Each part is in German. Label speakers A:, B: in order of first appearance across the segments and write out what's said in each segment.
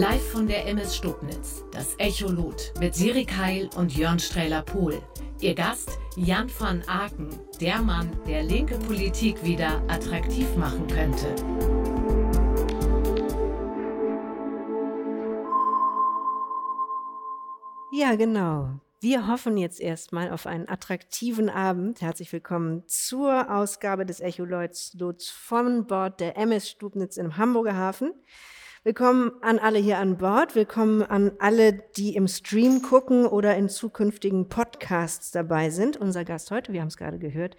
A: Live von der MS Stubnitz, das Echolot mit Siri Keil und Jörn Strehler-Pohl. Ihr Gast Jan van Aken, der Mann, der linke Politik wieder attraktiv machen könnte.
B: Ja, genau. Wir hoffen jetzt erstmal auf einen attraktiven Abend. Herzlich willkommen zur Ausgabe des Echolots von Bord der MS Stubnitz im Hamburger Hafen. Willkommen an alle hier an Bord. Willkommen an alle, die im Stream gucken oder in zukünftigen Podcasts dabei sind. Unser Gast heute, wir haben es gerade gehört,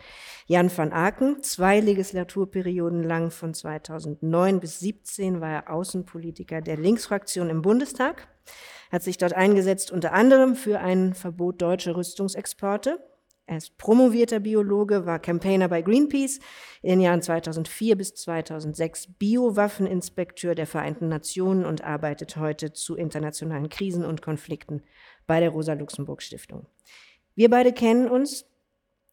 B: Jan van Aken. Zwei Legislaturperioden lang von 2009 bis 2017 war er Außenpolitiker der Linksfraktion im Bundestag. Hat sich dort eingesetzt unter anderem für ein Verbot deutscher Rüstungsexporte. Er ist promovierter Biologe, war Campaigner bei Greenpeace, in den Jahren 2004 bis 2006 Biowaffeninspekteur der Vereinten Nationen und arbeitet heute zu internationalen Krisen und Konflikten bei der Rosa-Luxemburg-Stiftung. Wir beide kennen uns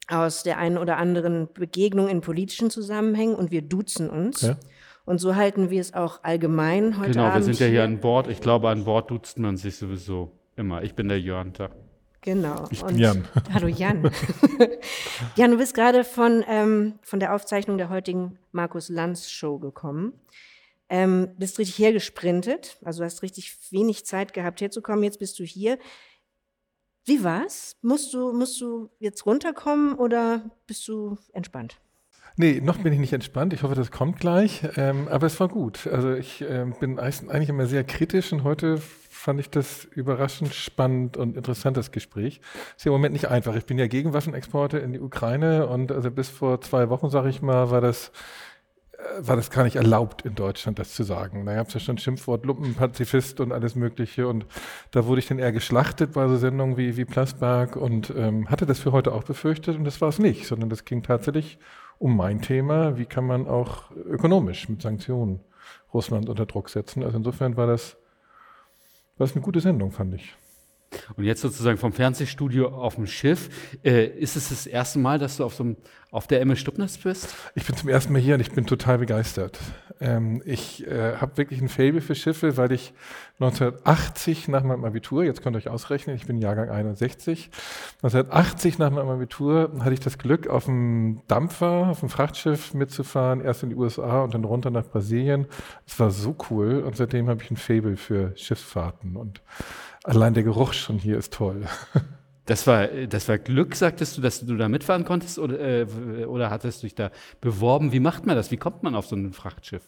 B: aus der einen oder anderen Begegnung in politischen Zusammenhängen und wir duzen uns. Ja. Und so halten wir es auch allgemein heute
C: Genau,
B: Abend
C: wir sind ja hier an Bord. Ich glaube, an Bord duzt man sich sowieso immer. Ich bin der Jörn.
B: Genau.
D: Ich bin und, Jan.
B: Hallo Jan. Jan, du bist gerade von, ähm, von der Aufzeichnung der heutigen Markus Lanz Show gekommen. Ähm, bist richtig hergesprintet, also hast richtig wenig Zeit gehabt herzukommen. Jetzt bist du hier. Wie war's? Musst du, musst du jetzt runterkommen oder bist du entspannt?
D: Nee, noch bin ich nicht entspannt. Ich hoffe, das kommt gleich. Ähm, aber es war gut. Also ich äh, bin eigentlich immer sehr kritisch und heute fand ich das überraschend spannend und interessantes Gespräch. Ist ja im Moment nicht einfach. Ich bin ja gegen Waffenexporte in die Ukraine und also bis vor zwei Wochen, sage ich mal, war das äh, war das gar nicht erlaubt in Deutschland, das zu sagen. Da gab es ja schon Schimpfwort Lumpenpazifist und alles Mögliche. Und da wurde ich dann eher geschlachtet bei so Sendungen wie, wie Plasberg und ähm, hatte das für heute auch befürchtet. Und das war es nicht, sondern das ging tatsächlich um mein Thema. Wie kann man auch ökonomisch mit Sanktionen Russland unter Druck setzen? Also insofern war das das ist eine gute Sendung, fand ich.
C: Und jetzt sozusagen vom Fernsehstudio auf dem Schiff. Äh, ist es das erste Mal, dass du auf, so einem, auf der MS Stubnitz bist?
D: Ich bin zum ersten Mal hier und ich bin total begeistert. Ähm, ich äh, habe wirklich ein Faible für Schiffe, weil ich 1980 nach meinem Abitur, jetzt könnt ihr euch ausrechnen, ich bin Jahrgang 61, 1980 nach meinem Abitur hatte ich das Glück, auf einem Dampfer, auf einem Frachtschiff mitzufahren, erst in die USA und dann runter nach Brasilien. Es war so cool und seitdem habe ich ein Faible für Schiffsfahrten und Allein der Geruch schon hier ist toll.
C: Das war, das war Glück, sagtest du, dass du da mitfahren konntest oder, äh, oder hattest du dich da beworben? Wie macht man das? Wie kommt man auf so ein Frachtschiff?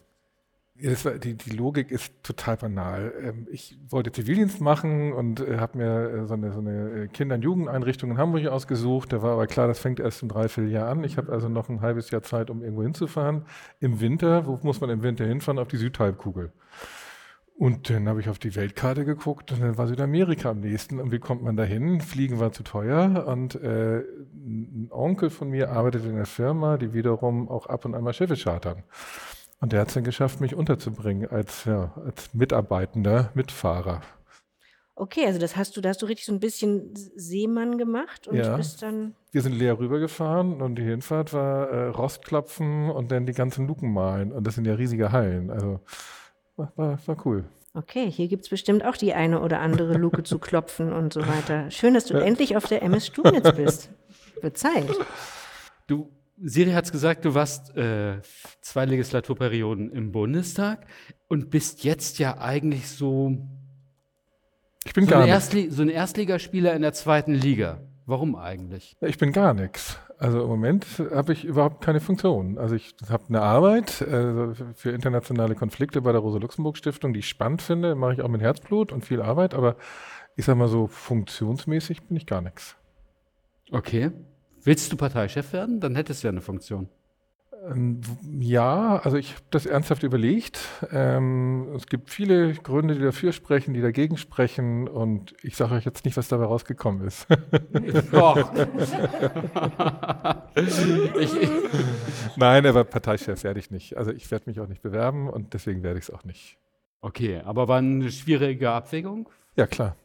D: Ja, war, die, die, Logik ist total banal. Ähm, ich wollte Zivildienst machen und äh, habe mir äh, so eine, so eine Kinder- und Jugendeinrichtung in Hamburg ausgesucht. Da war aber klar, das fängt erst im Dreivierteljahr an. Ich habe also noch ein halbes Jahr Zeit, um irgendwo hinzufahren. Im Winter, wo muss man im Winter hinfahren? Auf die Südhalbkugel. Und dann habe ich auf die Weltkarte geguckt und dann war Südamerika am nächsten. Und wie kommt man da hin? Fliegen war zu teuer. Und äh, ein Onkel von mir arbeitet in einer Firma, die wiederum auch ab und an mal Schiffe chartern. Und der hat es dann geschafft, mich unterzubringen als, ja, als Mitarbeitender, Mitfahrer.
B: Okay, also das hast du, da hast du richtig so ein bisschen Seemann gemacht und ja. bist dann.
D: Wir sind leer rübergefahren und die Hinfahrt war äh, Rostklopfen und dann die ganzen Luken malen. Und das sind ja riesige Hallen. Also war, war, war cool.
B: Okay, hier gibt es bestimmt auch die eine oder andere Luke zu klopfen und so weiter. Schön, dass du ja. endlich auf der MS Stuhlnetz bist. Wird Zeit.
C: Du, Siri hat es gesagt, du warst äh, zwei Legislaturperioden im Bundestag und bist jetzt ja eigentlich so,
D: ich bin
C: so,
D: gar
C: Erstli so ein Erstligaspieler in der zweiten Liga. Warum eigentlich?
D: Ich bin gar nichts. Also im Moment habe ich überhaupt keine Funktion. Also ich habe eine Arbeit äh, für internationale Konflikte bei der Rosa-Luxemburg-Stiftung, die ich spannend finde, mache ich auch mit Herzblut und viel Arbeit, aber ich sage mal so, funktionsmäßig bin ich gar nichts.
C: Okay. Willst du Parteichef werden? Dann hättest du ja eine Funktion.
D: Ähm, ja, also ich habe das ernsthaft überlegt. Ähm, es gibt viele Gründe, die dafür sprechen, die dagegen sprechen und ich sage euch jetzt nicht, was dabei rausgekommen ist. Doch. Nein, aber Parteichef werde ich nicht. Also ich werde mich auch nicht bewerben und deswegen werde ich es auch nicht.
C: Okay, aber war eine schwierige Abwägung?
D: Ja, klar.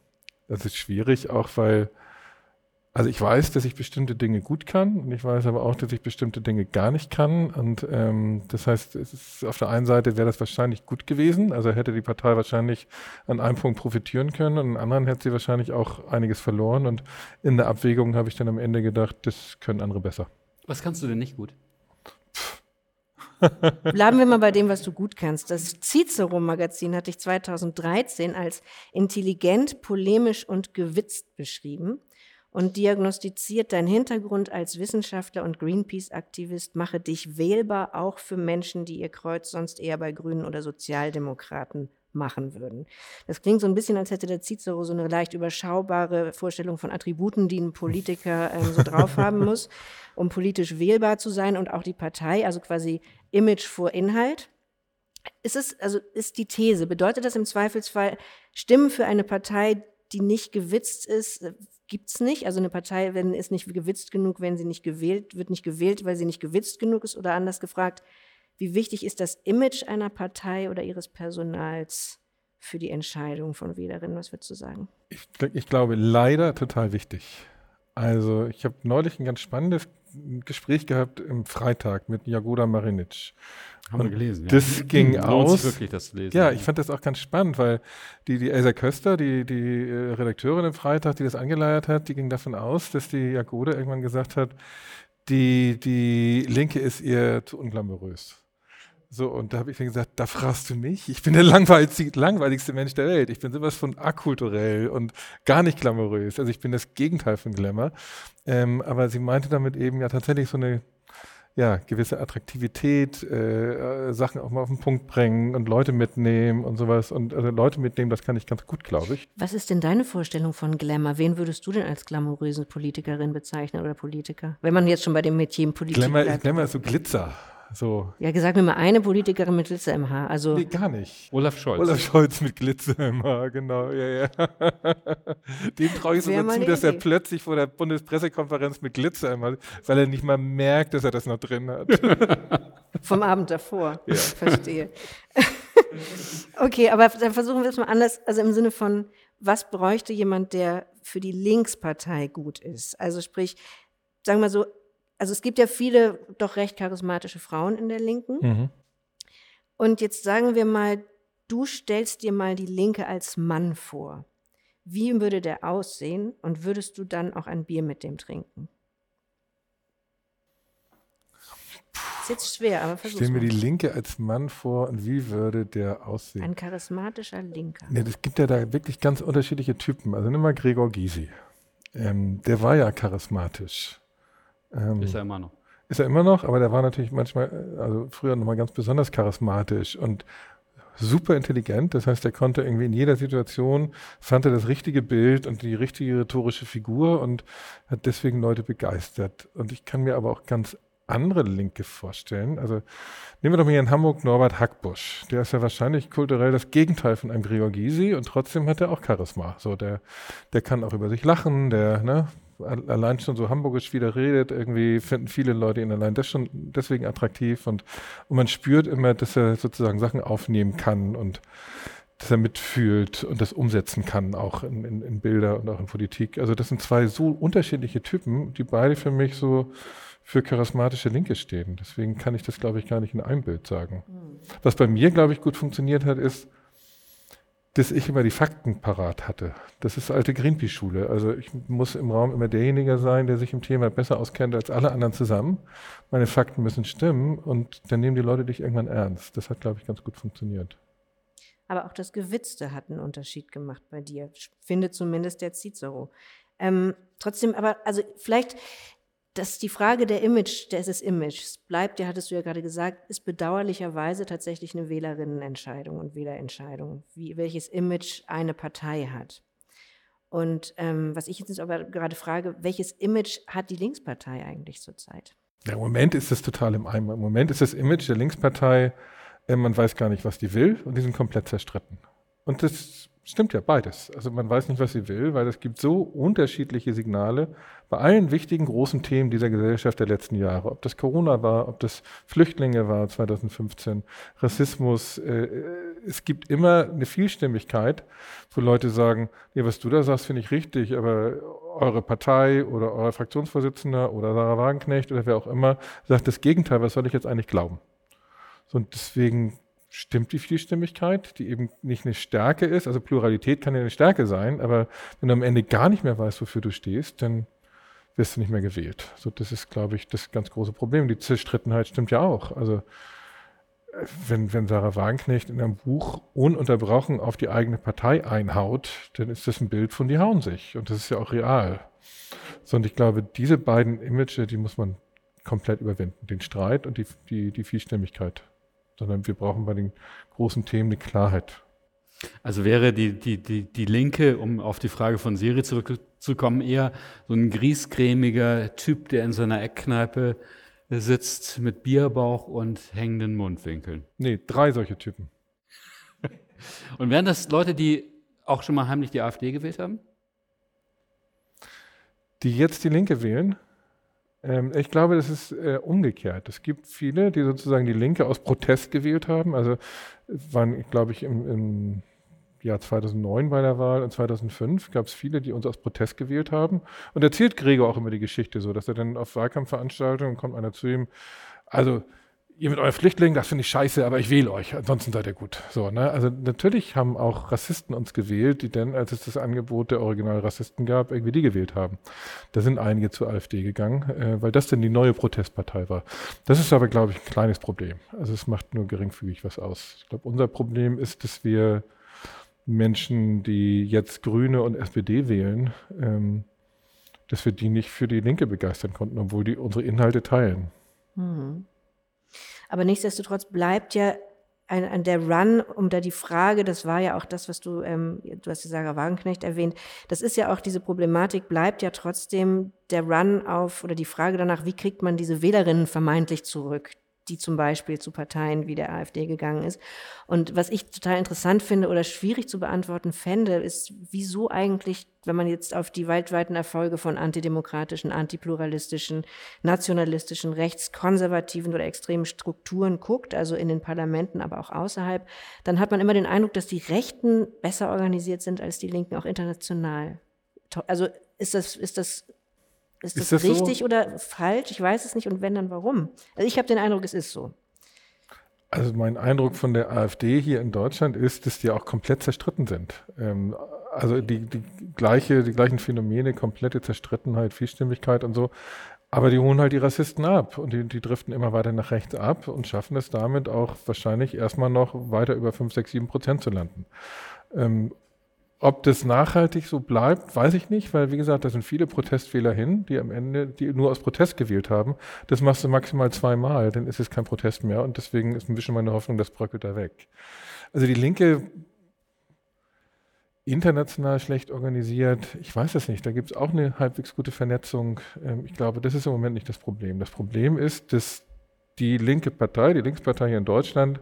D: Das ist schwierig, auch weil Also ich weiß, dass ich bestimmte Dinge gut kann und ich weiß aber auch, dass ich bestimmte Dinge gar nicht kann. Und ähm, das heißt, es ist auf der einen Seite wäre das wahrscheinlich gut gewesen, also hätte die Partei wahrscheinlich an einem Punkt profitieren können und an anderen hätte sie wahrscheinlich auch einiges verloren. Und in der Abwägung habe ich dann am Ende gedacht, das können andere besser.
C: Was kannst du denn nicht gut?
B: Bleiben wir mal bei dem, was du gut kannst. Das Cicero-Magazin hat dich 2013 als intelligent, polemisch und gewitzt beschrieben und diagnostiziert, dein Hintergrund als Wissenschaftler und Greenpeace-Aktivist mache dich wählbar auch für Menschen, die ihr Kreuz sonst eher bei Grünen oder Sozialdemokraten machen würden. Das klingt so ein bisschen, als hätte der Cicero so eine leicht überschaubare Vorstellung von Attributen, die ein Politiker ähm, so drauf haben muss, um politisch wählbar zu sein und auch die Partei, also quasi Image vor Inhalt. Ist es, also ist die These, bedeutet das im Zweifelsfall, Stimmen für eine Partei, die nicht gewitzt ist, gibt es nicht. Also eine Partei wenn, ist nicht gewitzt genug, wenn sie nicht gewählt, wird nicht gewählt, weil sie nicht gewitzt genug ist. Oder anders gefragt, wie wichtig ist das Image einer Partei oder ihres Personals für die Entscheidung von Wählerinnen? Was würdest du sagen?
D: Ich, ich glaube leider total wichtig. Also ich habe neulich ein ganz spannendes Gespräch gehabt im Freitag mit Jagoda Marinic.
C: Haben wir gelesen. Ja.
D: Das ging
C: Lohnt
D: aus.
C: wirklich, das zu lesen.
D: Ja, ich fand das auch ganz spannend, weil die, die Elsa Köster, die, die äh, Redakteurin im Freitag, die das angeleiert hat, die ging davon aus, dass die Jagoda irgendwann gesagt hat, die, die Linke ist ihr zu unglamourös. So, und da habe ich dann gesagt, da fragst du mich. Ich bin der langweiligste, langweiligste Mensch der Welt. Ich bin sowas von akulturell und gar nicht glamourös. Also ich bin das Gegenteil von Glamour. Ähm, aber sie meinte damit eben ja tatsächlich so eine ja, gewisse Attraktivität, äh, Sachen auch mal auf den Punkt bringen und Leute mitnehmen und sowas. Und also Leute mitnehmen, das kann ich ganz gut, glaube ich.
B: Was ist denn deine Vorstellung von Glamour? Wen würdest du denn als glamouröse Politikerin bezeichnen oder Politiker? Wenn man jetzt schon bei dem Metier Politik
D: Glamour,
B: bleibt.
D: Glamour ist so Glitzer. So.
B: Ja, gesagt mir mal eine Politikerin mit Glitzer im Haar. Also
D: Nee, gar nicht.
C: Olaf Scholz.
D: Olaf Scholz mit Glitzer im Haar, genau. Ja, ja. Dem traue ich sogar zu, dass er
B: Idee.
D: plötzlich vor der Bundespressekonferenz mit Glitzer im Haar, weil er nicht mal merkt, dass er das noch drin hat.
B: vom Abend davor. Verstehe. okay, aber dann versuchen wir es mal anders. Also im Sinne von, was bräuchte jemand, der für die Linkspartei gut ist? Also sprich, sagen wir mal so, also es gibt ja viele doch recht charismatische Frauen in der Linken.
D: Mhm.
B: Und jetzt sagen wir mal, du stellst dir mal die Linke als Mann vor. Wie würde der aussehen und würdest du dann auch ein Bier mit dem trinken? Ist jetzt schwer, aber versuch's
D: Stell mir die Linke als Mann vor und wie würde der aussehen?
B: Ein charismatischer Linker.
D: Ne, es gibt ja da wirklich ganz unterschiedliche Typen. Also nimm mal Gregor Gysi. Ähm, der war ja charismatisch. Ähm,
C: Ist er immer noch.
D: Ist er immer noch, aber der war natürlich manchmal, äh, also früher nochmal ganz besonders charismatisch und super intelligent. Das heißt, er konnte irgendwie in jeder Situation, fand er das richtige Bild und die richtige rhetorische Figur und hat deswegen Leute begeistert. Und ich kann mir aber auch ganz andere Linke vorstellen. Also nehmen wir doch mal hier in Hamburg Norbert Hackbusch. Der ist ja wahrscheinlich kulturell das Gegenteil von einem Gregor Gysi und trotzdem hat er auch Charisma. So, der, der kann auch über sich lachen, der, ne, allein schon so hamburgisch wieder redet, irgendwie finden viele Leute ihn allein das schon deswegen attraktiv und, und man spürt immer, dass er sozusagen Sachen aufnehmen kann und dass er mitfühlt und das umsetzen kann, auch in, in, in Bilder und auch in Politik. Also das sind zwei so unterschiedliche Typen, die beide für mich so für charismatische Linke stehen. Deswegen kann ich das, glaube ich, gar nicht in einem Bild sagen. Was bei mir, glaube ich, gut funktioniert hat, ist, dass ich immer die Fakten parat hatte. Das ist alte Greenpeace-Schule. Also ich muss im Raum immer derjenige sein, der sich im Thema besser auskennt als alle anderen zusammen. Meine Fakten müssen stimmen und dann nehmen die Leute dich irgendwann ernst. Das hat, glaube ich, ganz gut funktioniert.
B: Aber auch das Gewitzte hat einen Unterschied gemacht bei dir, findet zumindest der Cicero. Ähm, trotzdem, aber also vielleicht, dass die Frage der Image, des Images bleibt, ja, hattest du ja gerade gesagt, ist bedauerlicherweise tatsächlich eine Wählerinnenentscheidung und Wählerentscheidung, wie, welches Image eine Partei hat. Und ähm, was ich jetzt aber gerade frage, welches Image hat die Linkspartei eigentlich zurzeit?
D: Ja, Im Moment ist es total im Eimer. Im Moment ist das Image der Linkspartei, äh, man weiß gar nicht, was die will und die sind komplett zerstritten. Und das stimmt ja beides. Also man weiß nicht, was sie will, weil es gibt so unterschiedliche Signale bei allen wichtigen großen Themen dieser Gesellschaft der letzten Jahre. Ob das Corona war, ob das Flüchtlinge war 2015, Rassismus, äh, es gibt immer eine Vielstimmigkeit, wo Leute sagen, ja, was du da sagst, finde ich richtig, aber eure Partei oder euer Fraktionsvorsitzender oder Sarah Wagenknecht oder wer auch immer sagt das Gegenteil, was soll ich jetzt eigentlich glauben? So, und deswegen stimmt die Vielstimmigkeit, die eben nicht eine Stärke ist. Also Pluralität kann ja eine Stärke sein, aber wenn du am Ende gar nicht mehr weißt, wofür du stehst, dann wirst du nicht mehr gewählt. So, das ist, glaube ich, das ganz große Problem. Die Zerstrittenheit stimmt ja auch. Also wenn, wenn Sarah Wagenknecht in einem Buch ununterbrochen auf die eigene Partei einhaut, dann ist das ein Bild von die hauen sich. Und das ist ja auch real. So, und ich glaube, diese beiden Images, die muss man komplett überwinden. Den Streit und die, die, die Vielstimmigkeit. Sondern wir brauchen bei den großen Themen eine Klarheit.
C: Also wäre die, die, die, die Linke, um auf die Frage von Siri zurückzukommen, eher so ein griesgrämiger Typ, der in seiner Eckkneipe sitzt mit Bierbauch und hängenden Mundwinkeln.
D: Nee, drei solche Typen.
C: und wären das Leute, die auch schon mal heimlich die AfD gewählt haben?
D: Die jetzt die Linke wählen? Ähm, ich glaube, das ist äh, umgekehrt. Es gibt viele, die sozusagen die Linke aus Protest gewählt haben. Also waren, glaube ich, im, im Jahr 2009 bei der Wahl und 2005 gab es viele, die uns aus Protest gewählt haben. Und erzählt Gregor auch immer die Geschichte so, dass er dann auf Wahlkampfveranstaltungen kommt einer zu ihm, also ihr mit euren Flüchtlingen, das finde ich scheiße, aber ich wähle euch, ansonsten seid ihr gut. So, ne? Also natürlich haben auch Rassisten uns gewählt, die dann, als es das Angebot der Originalrassisten gab, irgendwie die gewählt haben. Da sind einige zur AfD gegangen, äh, weil das dann die neue Protestpartei war. Das ist aber, glaube ich, ein kleines Problem. Also es macht nur geringfügig was aus. Ich glaube, unser Problem ist, dass wir Menschen, die jetzt Grüne und SPD wählen, ähm, dass wir die nicht für die Linke begeistern konnten, obwohl die unsere Inhalte teilen.
B: Mhm. Aber nichtsdestotrotz bleibt ja ein, ein, der Run um da die Frage, das war ja auch das, was du, ähm, du hast die Sarah Wagenknecht erwähnt, das ist ja auch diese Problematik, bleibt ja trotzdem der Run auf oder die Frage danach, wie kriegt man diese Wählerinnen vermeintlich zurück, die zum Beispiel zu Parteien wie der AfD gegangen ist. Und was ich total interessant finde oder schwierig zu beantworten fände, ist, wieso eigentlich, wenn man jetzt auf die weltweiten Erfolge von antidemokratischen, antipluralistischen, nationalistischen, rechtskonservativen oder extremen Strukturen guckt, also in den Parlamenten, aber auch außerhalb, dann hat man immer den Eindruck, dass die Rechten besser organisiert sind als die Linken, auch international. Also ist das, ist das ist das, ist das richtig so? oder falsch? Ich weiß es nicht. Und wenn, dann warum? Also ich habe den Eindruck, es ist so.
D: Also mein Eindruck von der AfD hier in Deutschland ist, dass die auch komplett zerstritten sind. Ähm, also die, die, gleiche, die gleichen Phänomene, komplette Zerstrittenheit, Vielstimmigkeit und so. Aber die holen halt die Rassisten ab und die, die driften immer weiter nach rechts ab und schaffen es damit auch wahrscheinlich erstmal noch weiter über 5, 6, 7 Prozent zu landen. Ähm, ob das nachhaltig so bleibt, weiß ich nicht, weil wie gesagt, da sind viele Protestwähler hin, die am Ende, die nur aus Protest gewählt haben. Das machst du maximal zweimal, dann ist es kein Protest mehr und deswegen ist ein bisschen meine Hoffnung, das bröckelt da weg. Also die Linke international schlecht organisiert, ich weiß es nicht, da gibt es auch eine halbwegs gute Vernetzung. Ähm, ich glaube, das ist im Moment nicht das Problem. Das Problem ist, dass die linke Partei, die Linkspartei hier in Deutschland,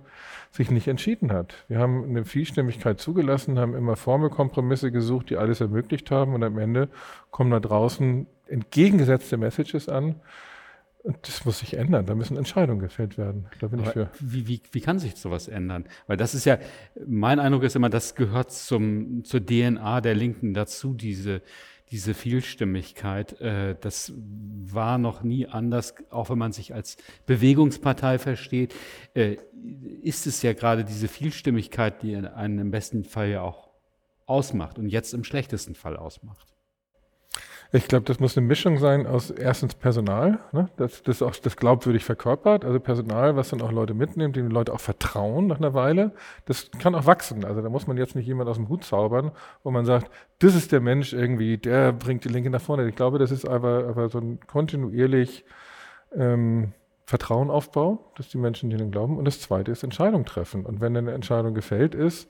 D: sich nicht entschieden hat. Wir haben eine Vielstimmigkeit zugelassen, haben immer Formelkompromisse gesucht, die alles ermöglicht haben und am Ende kommen da draußen entgegengesetzte Messages an. Und das muss sich ändern. Da müssen Entscheidungen gefällt werden. Da bin
C: Aber
D: ich für.
C: Wie, wie, wie kann sich sowas ändern? Weil das ist ja, mein Eindruck ist immer, das gehört zum, zur DNA der Linken dazu, diese, diese Vielstimmigkeit, äh, das war noch nie anders, auch wenn man sich als Bewegungspartei versteht, äh, ist es ja gerade diese Vielstimmigkeit, die einen im besten Fall ja auch ausmacht und jetzt im schlechtesten Fall ausmacht.
D: Ich glaube, das muss eine Mischung sein aus erstens Personal, ne? das, das auch das glaubwürdig verkörpert, also Personal, was dann auch Leute mitnimmt, dem Leute auch vertrauen nach einer Weile. Das kann auch wachsen. Also da muss man jetzt nicht jemand aus dem Hut zaubern, wo man sagt, das ist der Mensch irgendwie, der bringt die Linke nach vorne. Ich glaube, das ist aber, aber so ein kontinuierlich ähm, Vertrauen aufbauen, dass die Menschen denen glauben. Und das Zweite ist Entscheidung treffen. Und wenn eine Entscheidung gefällt ist,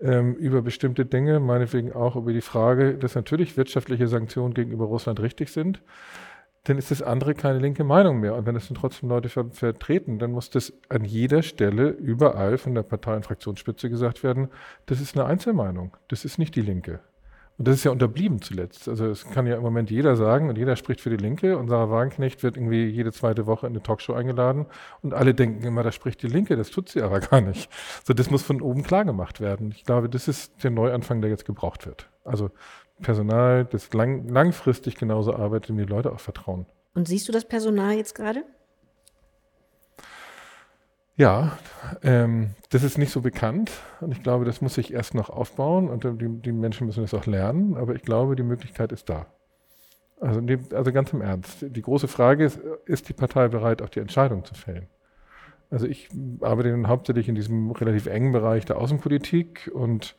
D: ähm, über bestimmte Dinge, meinetwegen auch über die Frage, dass natürlich wirtschaftliche Sanktionen gegenüber Russland richtig sind, dann ist das andere keine linke Meinung mehr. Und wenn es dann trotzdem Leute ver vertreten, dann muss das an jeder Stelle überall von der Partei- und Fraktionsspitze gesagt werden, das ist eine Einzelmeinung, das ist nicht die Linke. Und das ist ja unterblieben zuletzt. Also es kann ja im Moment jeder sagen und jeder spricht für die Linke und Sarah Wagenknecht wird irgendwie jede zweite Woche in eine Talkshow eingeladen und alle denken immer, da spricht die Linke, das tut sie aber gar nicht. So, das muss von oben klar gemacht werden. Ich glaube, das ist der Neuanfang, der jetzt gebraucht wird. Also Personal, das lang, langfristig genauso arbeitet, dem die Leute auch vertrauen.
B: Und siehst du das Personal jetzt gerade?
D: Ja, ähm, das ist nicht so bekannt und ich glaube, das muss sich erst noch aufbauen und die, die Menschen müssen das auch lernen, aber ich glaube, die Möglichkeit ist da. Also, also ganz im Ernst. Die große Frage ist, ist die Partei bereit, auch die Entscheidung zu fällen? Also ich arbeite hauptsächlich in diesem relativ engen Bereich der Außenpolitik und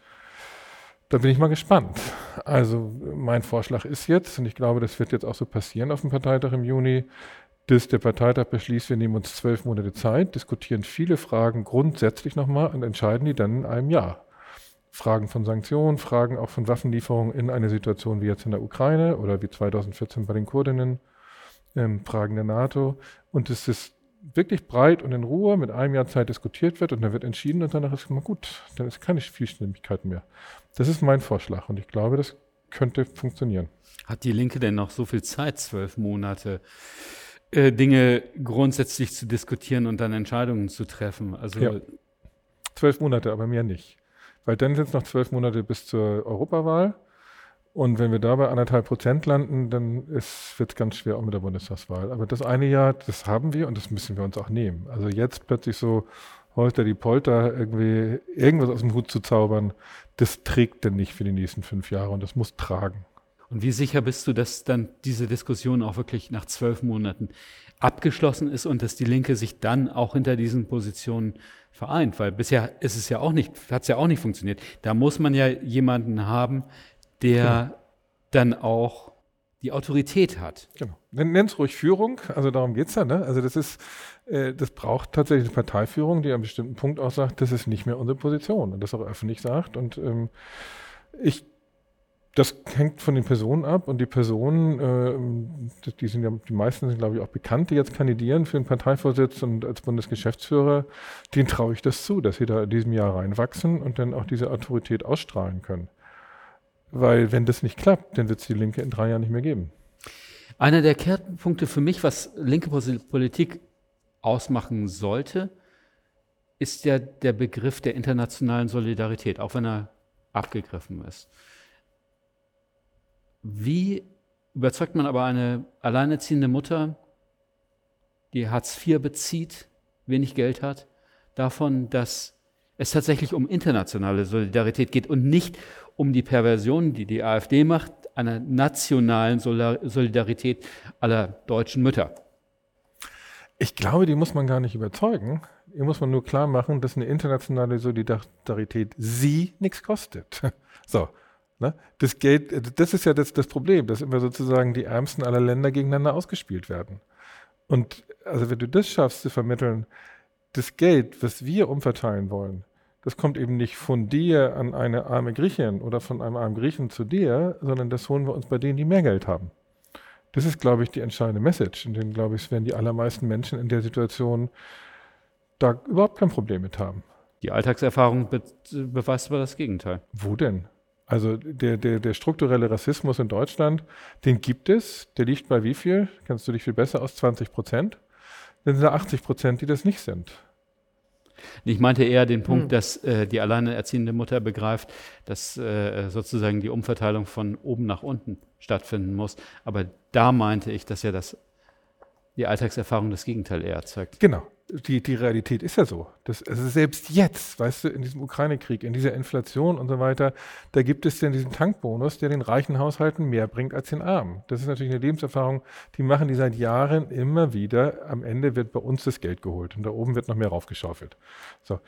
D: da bin ich mal gespannt. Also mein Vorschlag ist jetzt, und ich glaube, das wird jetzt auch so passieren auf dem Parteitag im Juni, dass der Parteitag beschließt, wir nehmen uns zwölf Monate Zeit, diskutieren viele Fragen grundsätzlich nochmal und entscheiden die dann in einem Jahr. Fragen von Sanktionen, Fragen auch von Waffenlieferungen in eine Situation wie jetzt in der Ukraine oder wie 2014 bei den Kurdinnen, ähm, Fragen der NATO. Und es wirklich breit und in Ruhe mit einem Jahr Zeit diskutiert wird und dann wird entschieden und danach ist immer gut, dann ist keine Vielstimmigkeit mehr. Das ist mein Vorschlag und ich glaube, das könnte funktionieren.
C: Hat die Linke denn noch so viel Zeit, zwölf Monate? Äh, Dinge grundsätzlich zu diskutieren und dann Entscheidungen zu treffen. Also
D: ja. zwölf Monate, aber mehr nicht. Weil dann sind es noch zwölf Monate bis zur Europawahl. Und wenn wir da bei anderthalb Prozent landen, dann wird es ganz schwer auch mit der Bundestagswahl. Aber das eine Jahr, das haben wir und das müssen wir uns auch nehmen. Also jetzt plötzlich so Holter die Polter irgendwie irgendwas aus dem Hut zu zaubern, das trägt denn nicht für die nächsten fünf Jahre und das muss tragen.
C: Und wie sicher bist du, dass dann diese Diskussion auch wirklich nach zwölf Monaten abgeschlossen ist und dass die Linke sich dann auch hinter diesen Positionen vereint? Weil bisher ist es ja auch nicht, hat es ja auch nicht funktioniert. Da muss man ja jemanden haben, der genau. dann auch die Autorität hat.
D: Genau. Nenn es ruhig Führung, also darum geht es ja. Ne? Also das ist, äh, das braucht tatsächlich eine Parteiführung, die an einem bestimmten Punkt auch sagt, das ist nicht mehr unsere Position und das auch öffentlich sagt. Und ähm, ich das hängt von den Personen ab und die Personen, äh, die sind ja, die meisten sind glaube ich auch bekannt, die jetzt kandidieren für den Parteivorsitz und als Bundesgeschäftsführer, denen traue ich das zu, dass sie da in diesem Jahr reinwachsen und dann auch diese Autorität ausstrahlen können. Weil wenn das nicht klappt, dann wird es die Linke in drei Jahren nicht mehr geben.
C: Einer der Kernpunkte für mich, was linke Politik ausmachen sollte, ist ja der Begriff der internationalen Solidarität, auch wenn er abgegriffen ist. Wie überzeugt man aber eine alleinerziehende Mutter, die Hartz IV bezieht, wenig Geld hat, davon, dass es tatsächlich um internationale Solidarität geht und nicht um die Perversion, die die AfD macht, einer nationalen Solidarität aller deutschen Mütter.
D: Ich glaube, die muss man gar nicht überzeugen. Hier muss man nur klar machen, dass eine internationale Solidarität sie nichts kostet. So, Ne? Das Geld, das ist ja das, das Problem, dass immer sozusagen die Ärmsten aller Länder gegeneinander ausgespielt werden. Und also wenn du das schaffst zu vermitteln, das Geld, was wir umverteilen wollen, das kommt eben nicht von dir an eine arme Griechin oder von einem armen Griechen zu dir, sondern das holen wir uns bei denen, die mehr Geld haben. Das ist, glaube ich, die entscheidende Message. Und den, glaube ich, werden die allermeisten Menschen in der Situation da überhaupt kein Problem mit haben.
C: Die Alltagserfahrung be beweist aber das Gegenteil.
D: Wo denn? Also der, der, der strukturelle Rassismus in Deutschland, den gibt es. Der liegt bei wie viel? Kennst du dich viel besser aus? 20 Prozent? Dann sind da 80 Prozent, die das nicht sind.
C: Ich meinte eher den Punkt, hm. dass äh, die alleinerziehende Mutter begreift, dass äh, sozusagen die Umverteilung von oben nach unten stattfinden muss. Aber da meinte ich, dass ja das, die Alltagserfahrung das Gegenteil eher erzeugt.
D: Genau die, die Realität ist ja so. Das, also selbst jetzt, weißt du, in diesem Ukraine-Krieg, in dieser Inflation und so weiter, da gibt es denn diesen Tankbonus, der den reichen Haushalten mehr bringt als den armen. Das ist natürlich eine Lebenserfahrung, die machen die seit Jahren immer wieder. Am Ende wird bei uns das Geld geholt und da oben wird noch mehr raufgeschaufelt. So.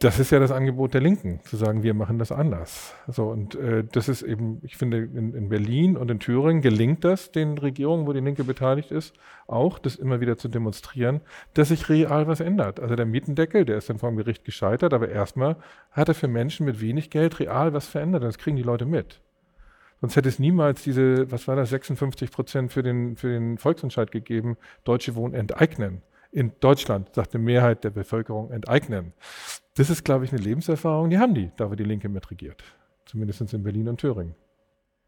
D: Das ist ja das Angebot der Linken, zu sagen, wir machen das anders. So, und äh, das ist eben, ich finde, in, in, Berlin und in Thüringen gelingt das den Regierungen, wo die Linke beteiligt ist, auch, das immer wieder zu demonstrieren, dass sich real was ändert. Also der Mietendeckel, der ist dann vor dem Gericht gescheitert, aber erstmal hat er für Menschen mit wenig Geld real was verändert. Und das kriegen die Leute mit. Sonst hätte es niemals diese, was war das, 56 Prozent für den, für den Volksentscheid gegeben, Deutsche Wohnen enteignen in Deutschland, sagt eine Mehrheit der Bevölkerung, enteignen. Das ist, glaube ich, eine Lebenserfahrung, die haben die, da wo die Linke mitregiert. zumindest in Berlin und Thüringen.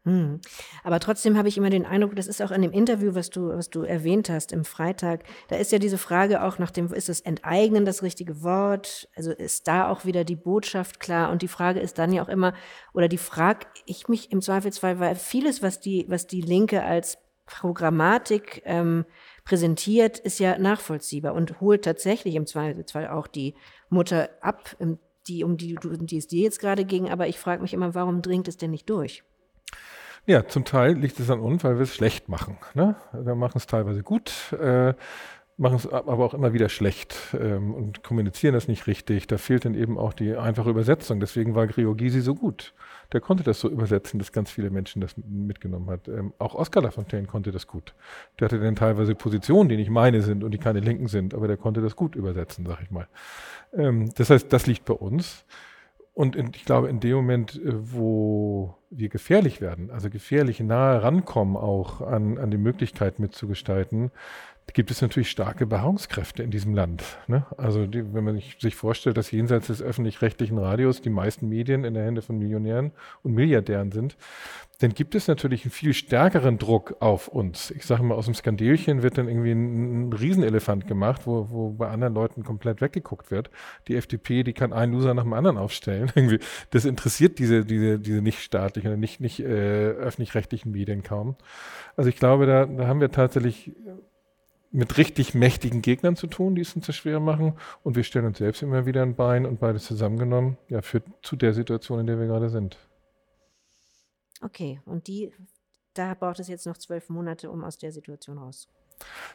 B: Hm. Aber trotzdem habe ich immer den Eindruck, das ist auch in dem Interview, was du, was du erwähnt hast im Freitag, da ist ja diese Frage auch nach dem, ist das Enteignen das richtige Wort? Also ist da auch wieder die Botschaft klar? Und die Frage ist dann ja auch immer, oder die frage ich mich im Zweifelsfall, weil vieles, was die, was die Linke als Programmatik ähm, präsentiert, ist ja nachvollziehbar und holt tatsächlich im Zweifelsfall auch die Mutter ab, die, um die, die es dir jetzt gerade ging. Aber ich frage mich immer, warum dringt es denn nicht durch?
D: Ja, zum Teil liegt es an uns, weil wir es schlecht machen. Ne? Wir machen es teilweise gut, äh, machen es aber auch immer wieder schlecht ähm, und kommunizieren das nicht richtig. Da fehlt dann eben auch die einfache Übersetzung. Deswegen war Gregor Gysi so gut. Der konnte das so übersetzen, dass ganz viele Menschen das mitgenommen hat. Ähm, auch Oscar Lafontaine konnte das gut. Der hatte dann teilweise Positionen, die nicht meine sind und die keine Linken sind, aber der konnte das gut übersetzen, sag ich mal. Ähm, das heißt, das liegt bei uns. Und in, ich glaube, in dem Moment, äh, wo wir gefährlich werden, also gefährlich nahe rankommen auch an, an die Möglichkeit mitzugestalten, gibt es natürlich starke Beharrungskräfte in diesem Land. Ne? Also die, wenn man sich vorstellt, dass jenseits des öffentlich-rechtlichen Radios die meisten Medien in der Hände von Millionären und Milliardären sind, dann gibt es natürlich einen viel stärkeren Druck auf uns. Ich sage mal, aus dem Skandelchen wird dann irgendwie ein, ein Riesenelefant gemacht, wo, wo bei anderen Leuten komplett weggeguckt wird. Die FDP, die kann einen Loser nach dem anderen aufstellen. Irgendwie, das interessiert diese, diese, diese nicht staatlichen oder nicht, nicht äh, öffentlich-rechtlichen Medien kaum. Also ich glaube, da, da haben wir tatsächlich mit richtig mächtigen Gegnern zu tun, die es uns so schwer machen. Und wir stellen uns selbst immer wieder ein Bein und beides zusammengenommen, ja, führt zu der Situation, in der wir gerade sind.
B: Okay, und die, da braucht es jetzt noch zwölf Monate, um aus der Situation raus.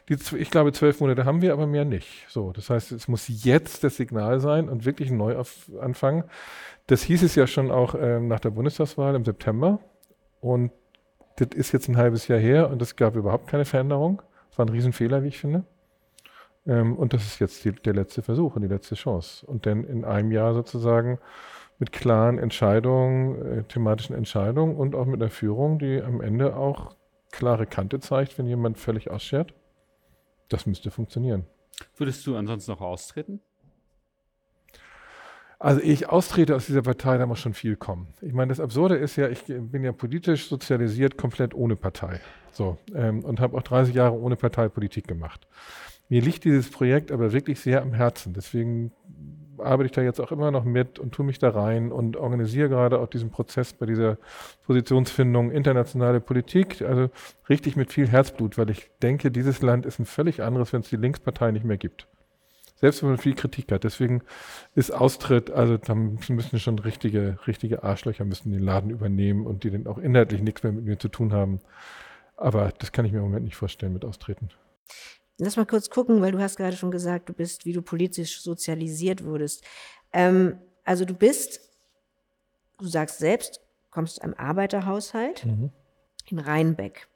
D: Die, ich glaube, zwölf Monate haben wir, aber mehr nicht. So, das heißt, es muss jetzt das Signal sein und wirklich ein Neuanfang. Das hieß es ja schon auch ähm, nach der Bundestagswahl im September. Und das ist jetzt ein halbes Jahr her und es gab überhaupt keine Veränderung. Das war ein Riesenfehler, wie ich finde. Ähm, und das ist jetzt die, der letzte Versuch und die letzte Chance. Und dann in einem Jahr sozusagen mit klaren Entscheidungen, äh, thematischen Entscheidungen und auch mit einer Führung, die am Ende auch klare Kante zeigt, wenn jemand völlig ausschert. Das müsste funktionieren.
C: Würdest du ansonsten noch austreten?
D: Also ich austrete aus dieser Partei, da muss schon viel kommen. Ich meine, das Absurde ist ja, ich bin ja politisch sozialisiert, komplett ohne Partei. So, ähm, und habe auch 30 Jahre ohne Parteipolitik gemacht. Mir liegt dieses Projekt aber wirklich sehr am Herzen. Deswegen arbeite ich da jetzt auch immer noch mit und tue mich da rein und organisiere gerade auch diesen Prozess bei dieser Positionsfindung internationale Politik, also richtig mit viel Herzblut, weil ich denke, dieses Land ist ein völlig anderes, wenn es die Linkspartei nicht mehr gibt. Selbst wenn man viel Kritik hat. Deswegen ist Austritt, also da müssen schon richtige, richtige Arschlöcher müssen den Laden übernehmen und die dann auch inhaltlich nichts mehr mit mir zu tun haben. Aber das kann ich mir im Moment nicht vorstellen mit Austreten.
B: Lass mal kurz gucken, weil du hast gerade schon gesagt, du bist, wie du politisch sozialisiert wurdest. Ähm, also du bist, du sagst selbst, kommst aus einem Arbeiterhaushalt mhm. in Rheinbeck.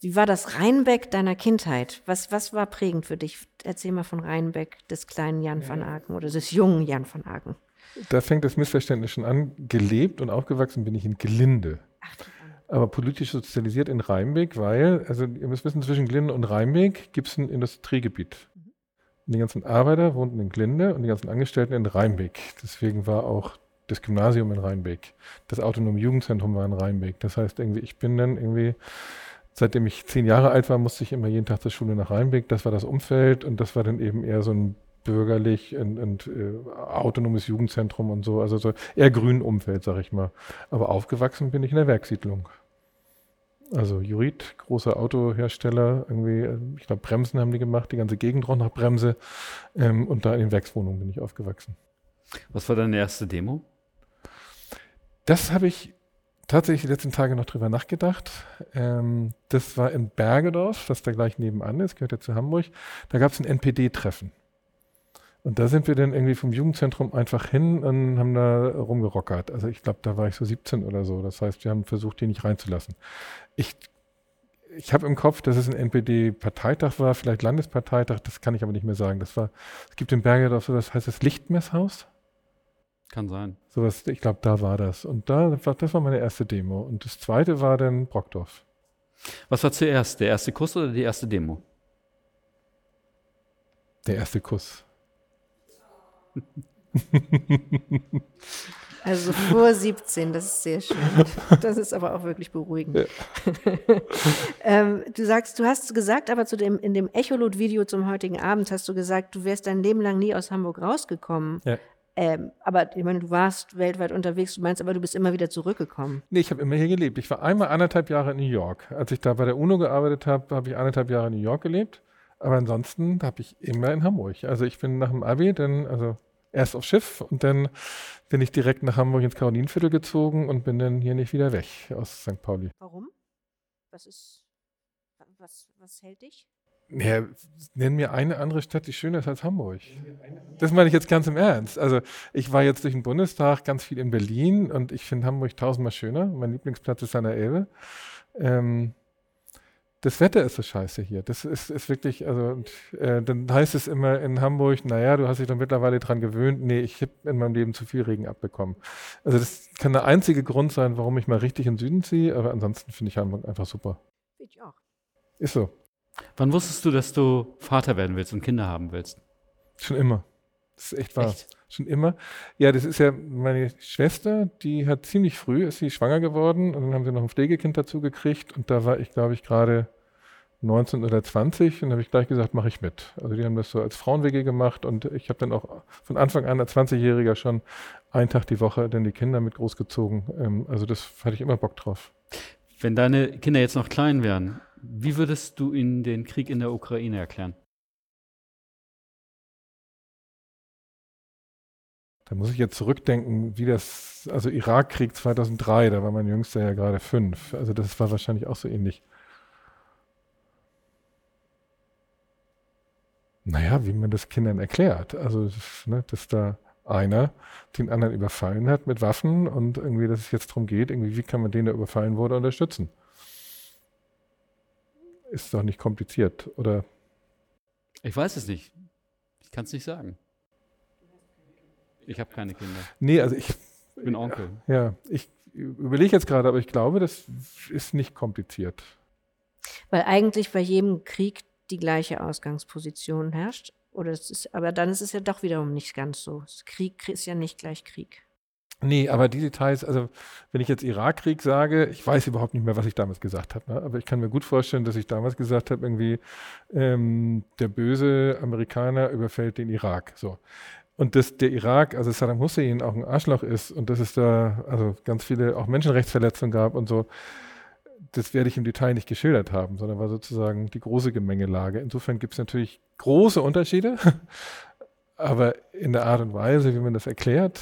B: Wie war das Rheinbeck deiner Kindheit? Was, was war prägend für dich? Erzähl mal von Rheinbeck des kleinen Jan van Aken oder des jungen Jan van Aken.
D: Da fängt das Missverständnis schon an. Gelebt und aufgewachsen bin ich in Gelinde. Ach, aber politisch sozialisiert in Rheinbeck, weil, also ihr müsst wissen, zwischen Glinde und Rheinbeck gibt es ein Industriegebiet. Und die ganzen Arbeiter wohnten in Glinde und die ganzen Angestellten in Rheinbeck. Deswegen war auch das Gymnasium in Rheinbeck. Das autonome Jugendzentrum war in Rheinbeck. Das heißt, irgendwie, ich bin dann irgendwie, seitdem ich zehn Jahre alt war, musste ich immer jeden Tag zur Schule nach Rheinbeck. Das war das Umfeld und das war dann eben eher so ein bürgerlich und, und äh, autonomes Jugendzentrum und so, also so eher grün Umfeld, sag ich mal. Aber aufgewachsen bin ich in der Werksiedlung. Also Jurid, großer Autohersteller, irgendwie, äh, ich glaube, Bremsen haben die gemacht, die ganze Gegend roch nach Bremse. Ähm, und da in den Werkswohnungen bin ich aufgewachsen.
C: Was war deine erste Demo?
D: Das habe ich tatsächlich die letzten Tage noch drüber nachgedacht. Ähm, das war in Bergedorf, das da gleich nebenan ist, gehört ja zu Hamburg. Da gab es ein NPD-Treffen. Und da sind wir dann irgendwie vom Jugendzentrum einfach hin und haben da rumgerockert. Also ich glaube, da war ich so 17 oder so. Das heißt, wir haben versucht, die nicht reinzulassen. Ich, ich habe im Kopf, dass es ein NPD-Parteitag war, vielleicht Landesparteitag, das kann ich aber nicht mehr sagen. Das war, es gibt in Bergedorf so, das heißt das Lichtmesshaus.
C: Kann sein.
D: Sowas, ich glaube, da war das. Und da, das war meine erste Demo. Und das zweite war dann Brockdorf.
C: Was war zuerst, der erste Kuss oder die erste Demo?
D: Der erste Kuss.
B: Also vor 17, das ist sehr schön. Das ist aber auch wirklich beruhigend. Ja. ähm, du sagst, du hast gesagt, aber zu dem, in dem Echolot-Video zum heutigen Abend hast du gesagt, du wärst dein Leben lang nie aus Hamburg rausgekommen. Ja. Ähm, aber ich meine, du warst weltweit unterwegs, du meinst aber, du bist immer wieder zurückgekommen.
D: Nee, ich habe immer hier gelebt. Ich war einmal anderthalb Jahre in New York. Als ich da bei der UNO gearbeitet habe, habe ich anderthalb Jahre in New York gelebt. Aber ansonsten habe ich immer in Hamburg. Also ich bin nach dem Abi dann, also erst aufs Schiff und dann bin ich direkt nach Hamburg ins Karolinenviertel gezogen und bin dann hier nicht wieder weg aus St. Pauli.
B: Warum? Was ist, was, was hält dich?
D: Ja, nenn mir eine andere Stadt, die schöner ist als Hamburg. Das meine ich jetzt ganz im Ernst. Also ich war jetzt durch den Bundestag ganz viel in Berlin und ich finde Hamburg tausendmal schöner. Mein Lieblingsplatz ist an der Elbe. Ähm, das Wetter ist so scheiße hier. Das ist, ist wirklich, also und, äh, dann heißt es immer in Hamburg, naja, du hast dich doch mittlerweile dran gewöhnt. Nee, ich habe in meinem Leben zu viel Regen abbekommen. Also das kann der einzige Grund sein, warum ich mal richtig in den Süden ziehe, aber ansonsten finde ich Hamburg einfach super. Ich auch. Ist so.
C: Wann wusstest du, dass du Vater werden willst und Kinder haben willst?
D: Schon immer. Das ist echt wahr. Echt? Schon immer. Ja, das ist ja meine Schwester, die hat ziemlich früh, ist sie schwanger geworden und dann haben sie noch ein Pflegekind dazu gekriegt und da war ich, glaube ich, gerade 19 oder 20 und habe ich gleich gesagt, mache ich mit. Also die haben das so als Frauenwege gemacht und ich habe dann auch von Anfang an als 20-Jähriger schon einen Tag die Woche dann die Kinder mit großgezogen. Ähm, also das hatte ich immer Bock drauf.
C: Wenn deine Kinder jetzt noch klein wären, wie würdest du ihnen den Krieg in der Ukraine erklären?
D: Da muss ich jetzt zurückdenken, wie das, also Irakkrieg 2003, da war mein Jüngster ja gerade fünf. Also das war wahrscheinlich auch so ähnlich. Naja, wie man das Kindern erklärt. Also, ne, dass da einer den anderen überfallen hat mit Waffen und irgendwie, dass es jetzt darum geht, irgendwie, wie kann man den, der überfallen wurde, unterstützen. Ist doch nicht kompliziert, oder?
C: Ich weiß es nicht. Ich kann es nicht sagen. Ich habe keine Kinder.
D: Nee, also ich,
C: ich bin Onkel.
D: Ja, ich überlege jetzt gerade, aber ich glaube, das ist nicht kompliziert.
B: Weil eigentlich bei jedem Krieg die gleiche Ausgangsposition herrscht. Oder es ist, aber dann ist es ja doch wiederum nicht ganz so. Krieg ist ja nicht gleich Krieg.
D: Nee, aber die Details, also wenn ich jetzt Irakkrieg sage, ich weiß überhaupt nicht mehr, was ich damals gesagt habe, ne? aber ich kann mir gut vorstellen, dass ich damals gesagt habe, irgendwie, ähm, der böse Amerikaner überfällt den Irak. So. Und dass der Irak, also Saddam Hussein, auch ein Arschloch ist und dass es da also ganz viele auch Menschenrechtsverletzungen gab und so, das werde ich im Detail nicht geschildert haben, sondern war sozusagen die große Gemengelage. Insofern gibt es natürlich große Unterschiede, aber in der Art und Weise, wie man das erklärt,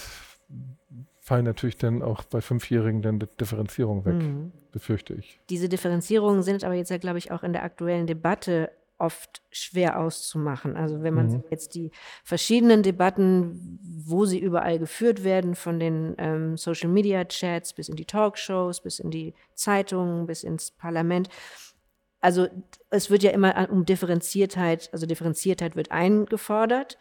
D: fallen natürlich dann auch bei Fünfjährigen dann Differenzierungen weg, mhm. befürchte ich.
B: Diese Differenzierungen sind aber jetzt ja, glaube ich, auch in der aktuellen Debatte oft schwer auszumachen. Also wenn man mhm. jetzt die verschiedenen Debatten, wo sie überall geführt werden, von den ähm, Social-Media-Chats bis in die Talkshows, bis in die Zeitungen, bis ins Parlament. Also es wird ja immer um Differenziertheit, also Differenziertheit wird eingefordert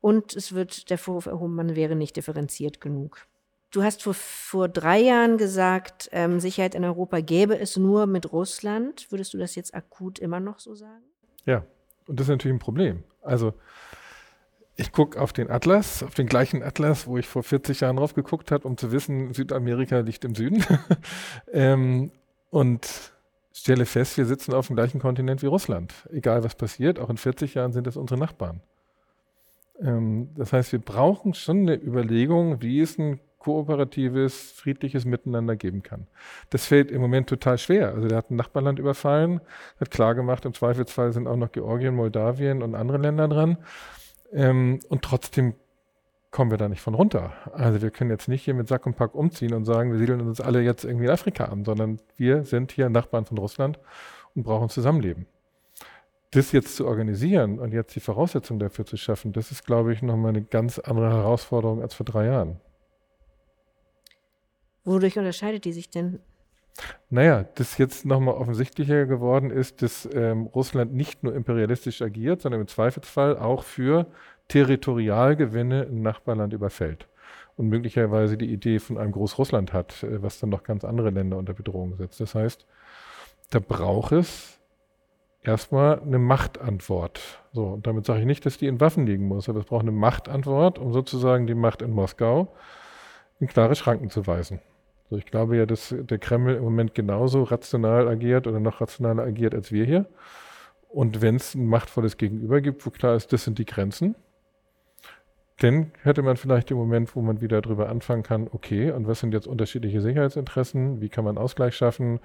B: und es wird der Vorwurf erhoben, man wäre nicht differenziert genug. Du hast vor, vor drei Jahren gesagt, ähm, Sicherheit in Europa gäbe es nur mit Russland. Würdest du das jetzt akut immer noch so sagen?
D: Ja, und das ist natürlich ein Problem. Also ich gucke auf den Atlas, auf den gleichen Atlas, wo ich vor 40 Jahren drauf geguckt habe, um zu wissen, Südamerika liegt im Süden. ähm, und stelle fest, wir sitzen auf dem gleichen Kontinent wie Russland. Egal was passiert, auch in 40 Jahren sind es unsere Nachbarn. Ähm, das heißt, wir brauchen schon eine Überlegung, wie ist ein kooperatives, friedliches Miteinander geben kann. Das fällt im Moment total schwer. Also der hat ein Nachbarland überfallen, hat klargemacht, im Zweifelsfall sind auch noch Georgien, Moldawien und andere Länder dran. Ähm, und trotzdem kommen wir da nicht von runter. Also wir können jetzt nicht hier mit Sack und Pack umziehen und sagen, wir siedeln uns alle jetzt irgendwie in Afrika an, sondern wir sind hier Nachbarn von Russland und brauchen Zusammenleben. Das jetzt zu organisieren und jetzt die Voraussetzungen dafür zu schaffen, das ist, glaube ich, nochmal eine ganz andere Herausforderung als vor drei Jahren.
B: Wodurch unterscheidet die sich denn?
D: Naja, das jetzt nochmal offensichtlicher geworden ist, dass ähm, Russland nicht nur imperialistisch agiert, sondern im Zweifelsfall auch für Territorialgewinne im Nachbarland überfällt. Und möglicherweise die Idee von einem Großrussland hat, äh, was dann noch ganz andere Länder unter Bedrohung setzt. Das heißt, da braucht es erstmal eine Machtantwort. So, und damit sage ich nicht, dass die in Waffen liegen muss, aber es braucht eine Machtantwort, um sozusagen die Macht in Moskau in klare Schranken zu weisen. So, ich glaube ja, dass der Kreml im Moment genauso rational agiert oder noch rationaler agiert als wir hier. Und wenn es ein machtvolles Gegenüber gibt, wo klar ist, das sind die Grenzen, dann hätte man vielleicht den Moment, wo man wieder darüber anfangen kann, okay, und was sind jetzt unterschiedliche Sicherheitsinteressen, wie kann man Ausgleich schaffen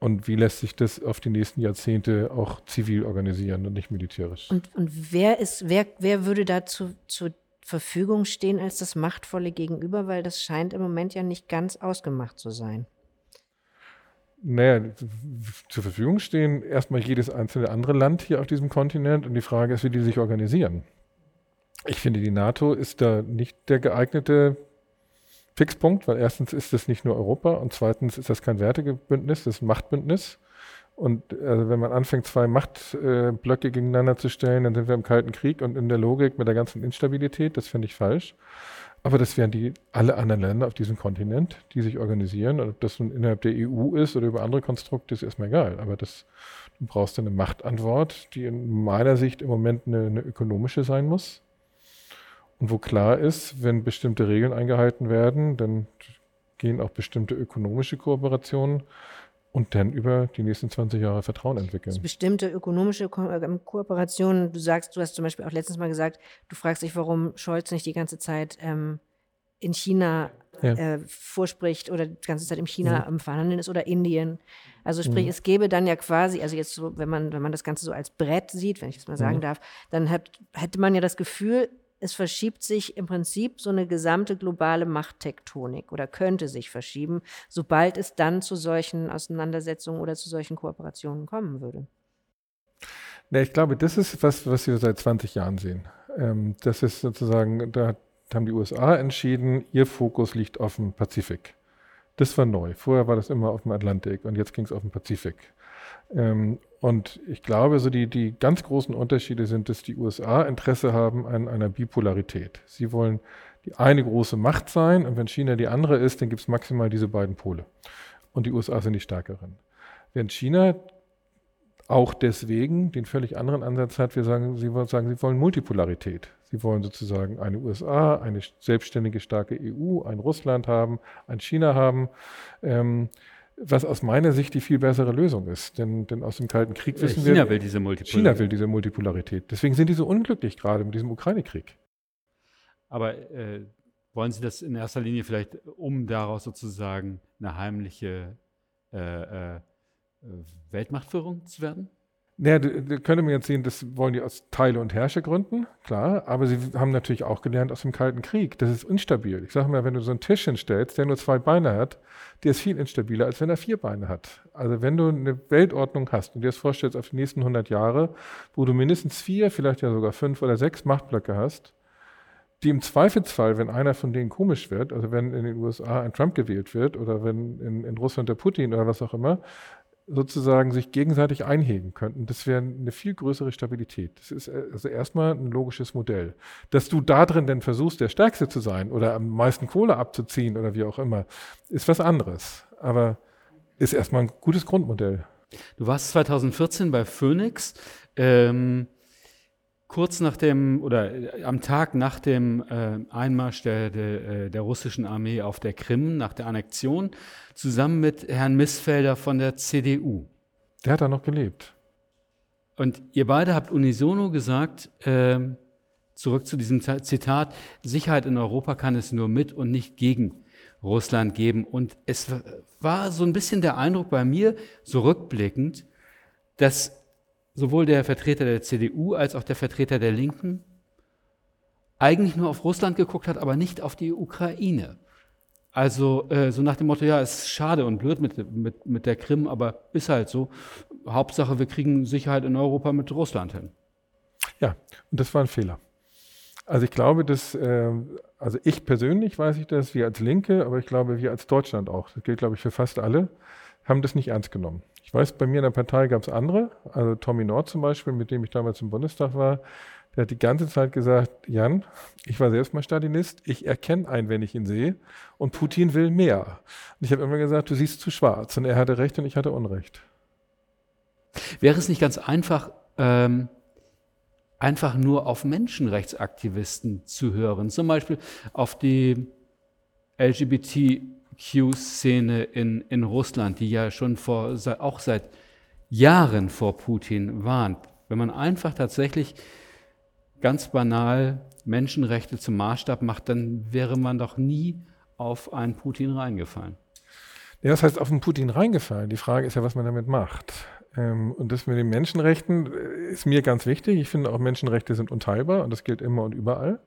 D: und wie lässt sich das auf die nächsten Jahrzehnte auch zivil organisieren und nicht militärisch.
B: Und, und wer ist, wer, wer würde dazu zur Verfügung stehen als das machtvolle Gegenüber, weil das scheint im Moment ja nicht ganz ausgemacht zu sein.
D: Naja, zur Verfügung stehen erstmal jedes einzelne andere Land hier auf diesem Kontinent und die Frage ist, wie die sich organisieren. Ich finde, die NATO ist da nicht der geeignete Fixpunkt, weil erstens ist das nicht nur Europa und zweitens ist das kein Wertegebündnis, das ist ein Machtbündnis. Und also wenn man anfängt, zwei Machtblöcke gegeneinander zu stellen, dann sind wir im Kalten Krieg und in der Logik mit der ganzen Instabilität, das finde ich falsch. Aber das wären die alle anderen Länder auf diesem Kontinent, die sich organisieren. Und ob das nun innerhalb der EU ist oder über andere Konstrukte, ist erstmal egal. Aber das, du brauchst eine Machtantwort, die in meiner Sicht im Moment eine, eine ökonomische sein muss. Und wo klar ist, wenn bestimmte Regeln eingehalten werden, dann gehen auch bestimmte ökonomische Kooperationen und dann über die nächsten 20 Jahre Vertrauen entwickeln.
B: Bestimmte ökonomische Ko äh, Kooperationen, du sagst, du hast zum Beispiel auch letztens mal gesagt, du fragst dich, warum Scholz nicht die ganze Zeit ähm, in China ja. äh, vorspricht oder die ganze Zeit in China ja. am Verhandeln ist oder Indien. Also sprich, mhm. es gäbe dann ja quasi, also jetzt so, wenn man, wenn man das Ganze so als Brett sieht, wenn ich das mal sagen mhm. darf, dann hat, hätte man ja das Gefühl, es verschiebt sich im Prinzip so eine gesamte globale Machttektonik oder könnte sich verschieben, sobald es dann zu solchen Auseinandersetzungen oder zu solchen Kooperationen kommen würde.
D: Ja, ich glaube, das ist was, was wir seit 20 Jahren sehen. Ähm, das ist sozusagen, da haben die USA entschieden, ihr Fokus liegt auf dem Pazifik. Das war neu. Vorher war das immer auf dem Atlantik und jetzt ging es auf den Pazifik. Ähm, und ich glaube, so die, die ganz großen Unterschiede sind, dass die USA Interesse haben an einer Bipolarität. Sie wollen die eine große Macht sein und wenn China die andere ist, dann gibt es maximal diese beiden Pole. Und die USA sind die stärkeren. Während China auch deswegen den völlig anderen Ansatz hat, wir sagen, sie wollen sagen, sie wollen Multipolarität. Sie wollen sozusagen eine USA, eine selbstständige, starke EU, ein Russland haben, ein China haben. Ähm, was aus meiner Sicht die viel bessere Lösung ist. Denn, denn aus dem Kalten Krieg wissen
C: China wir.
D: China
C: will diese Multipolarität.
D: China will diese Multipolarität. Deswegen sind die so unglücklich gerade mit diesem Ukraine-Krieg.
C: Aber äh, wollen Sie das in erster Linie vielleicht, um daraus sozusagen eine heimliche äh, äh, Weltmachtführung zu werden?
D: Naja, da könnte man jetzt sehen, das wollen die aus Teile- und Herrschergründen, klar, aber sie haben natürlich auch gelernt aus dem Kalten Krieg. Das ist instabil. Ich sage mal, wenn du so einen Tisch hinstellst, der nur zwei Beine hat, der ist viel instabiler, als wenn er vier Beine hat. Also wenn du eine Weltordnung hast und dir das vorstellst auf die nächsten 100 Jahre, wo du mindestens vier, vielleicht ja sogar fünf oder sechs Machtblöcke hast, die im Zweifelsfall, wenn einer von denen komisch wird, also wenn in den USA ein Trump gewählt wird oder wenn in, in Russland der Putin oder was auch immer, sozusagen sich gegenseitig einhegen könnten. Das wäre eine viel größere Stabilität. Das ist äh, also erstmal ein logisches Modell. Dass du da drin denn versuchst, der Stärkste zu sein oder am meisten Kohle abzuziehen oder wie auch immer, ist was anderes. Aber ist erstmal ein gutes Grundmodell.
C: Du warst 2014 bei Phoenix. Ähm, kurz nach dem oder äh, am Tag nach dem äh, Einmarsch der, der, äh, der, russischen Armee auf der Krim, nach der Annexion, zusammen mit Herrn Missfelder von der CDU.
D: Der hat da noch gelebt.
C: Und ihr beide habt unisono gesagt, äh, zurück zu diesem Zitat, Sicherheit in Europa kann es nur mit und nicht gegen Russland geben. Und es war so ein bisschen der Eindruck bei mir, so rückblickend, dass sowohl der Vertreter der CDU als auch der Vertreter der Linken eigentlich nur auf Russland geguckt hat, aber nicht auf die Ukraine. Also äh, so nach dem Motto, ja, es ist schade und blöd mit, mit, mit der Krim, aber ist halt so. Hauptsache, wir kriegen Sicherheit in Europa mit Russland hin.
D: Ja, und das war ein Fehler. Also ich glaube, dass, äh, also ich persönlich weiß ich das, wir als Linke, aber ich glaube, wir als Deutschland auch, das gilt, glaube ich, für fast alle, haben das nicht ernst genommen. Ich weiß, bei mir in der Partei gab es andere, also Tommy Nord zum Beispiel, mit dem ich damals im Bundestag war, der hat die ganze Zeit gesagt, Jan, ich war selbst mal Stalinist, ich erkenne einen, wenn ich ihn sehe, und Putin will mehr. Und ich habe immer gesagt, du siehst zu schwarz. Und er hatte recht und ich hatte Unrecht.
C: Wäre es nicht ganz einfach, ähm, einfach nur auf Menschenrechtsaktivisten zu hören, zum Beispiel auf die LGBTQ-Szene in, in Russland, die ja schon vor, auch seit Jahren vor Putin warnt. Wenn man einfach tatsächlich ganz banal Menschenrechte zum Maßstab macht, dann wäre man doch nie auf einen Putin reingefallen.
D: Ja, das heißt auf einen Putin reingefallen. Die Frage ist ja, was man damit macht. Ähm, und das mit den Menschenrechten äh, ist mir ganz wichtig. Ich finde auch Menschenrechte sind unteilbar und das gilt immer und überall.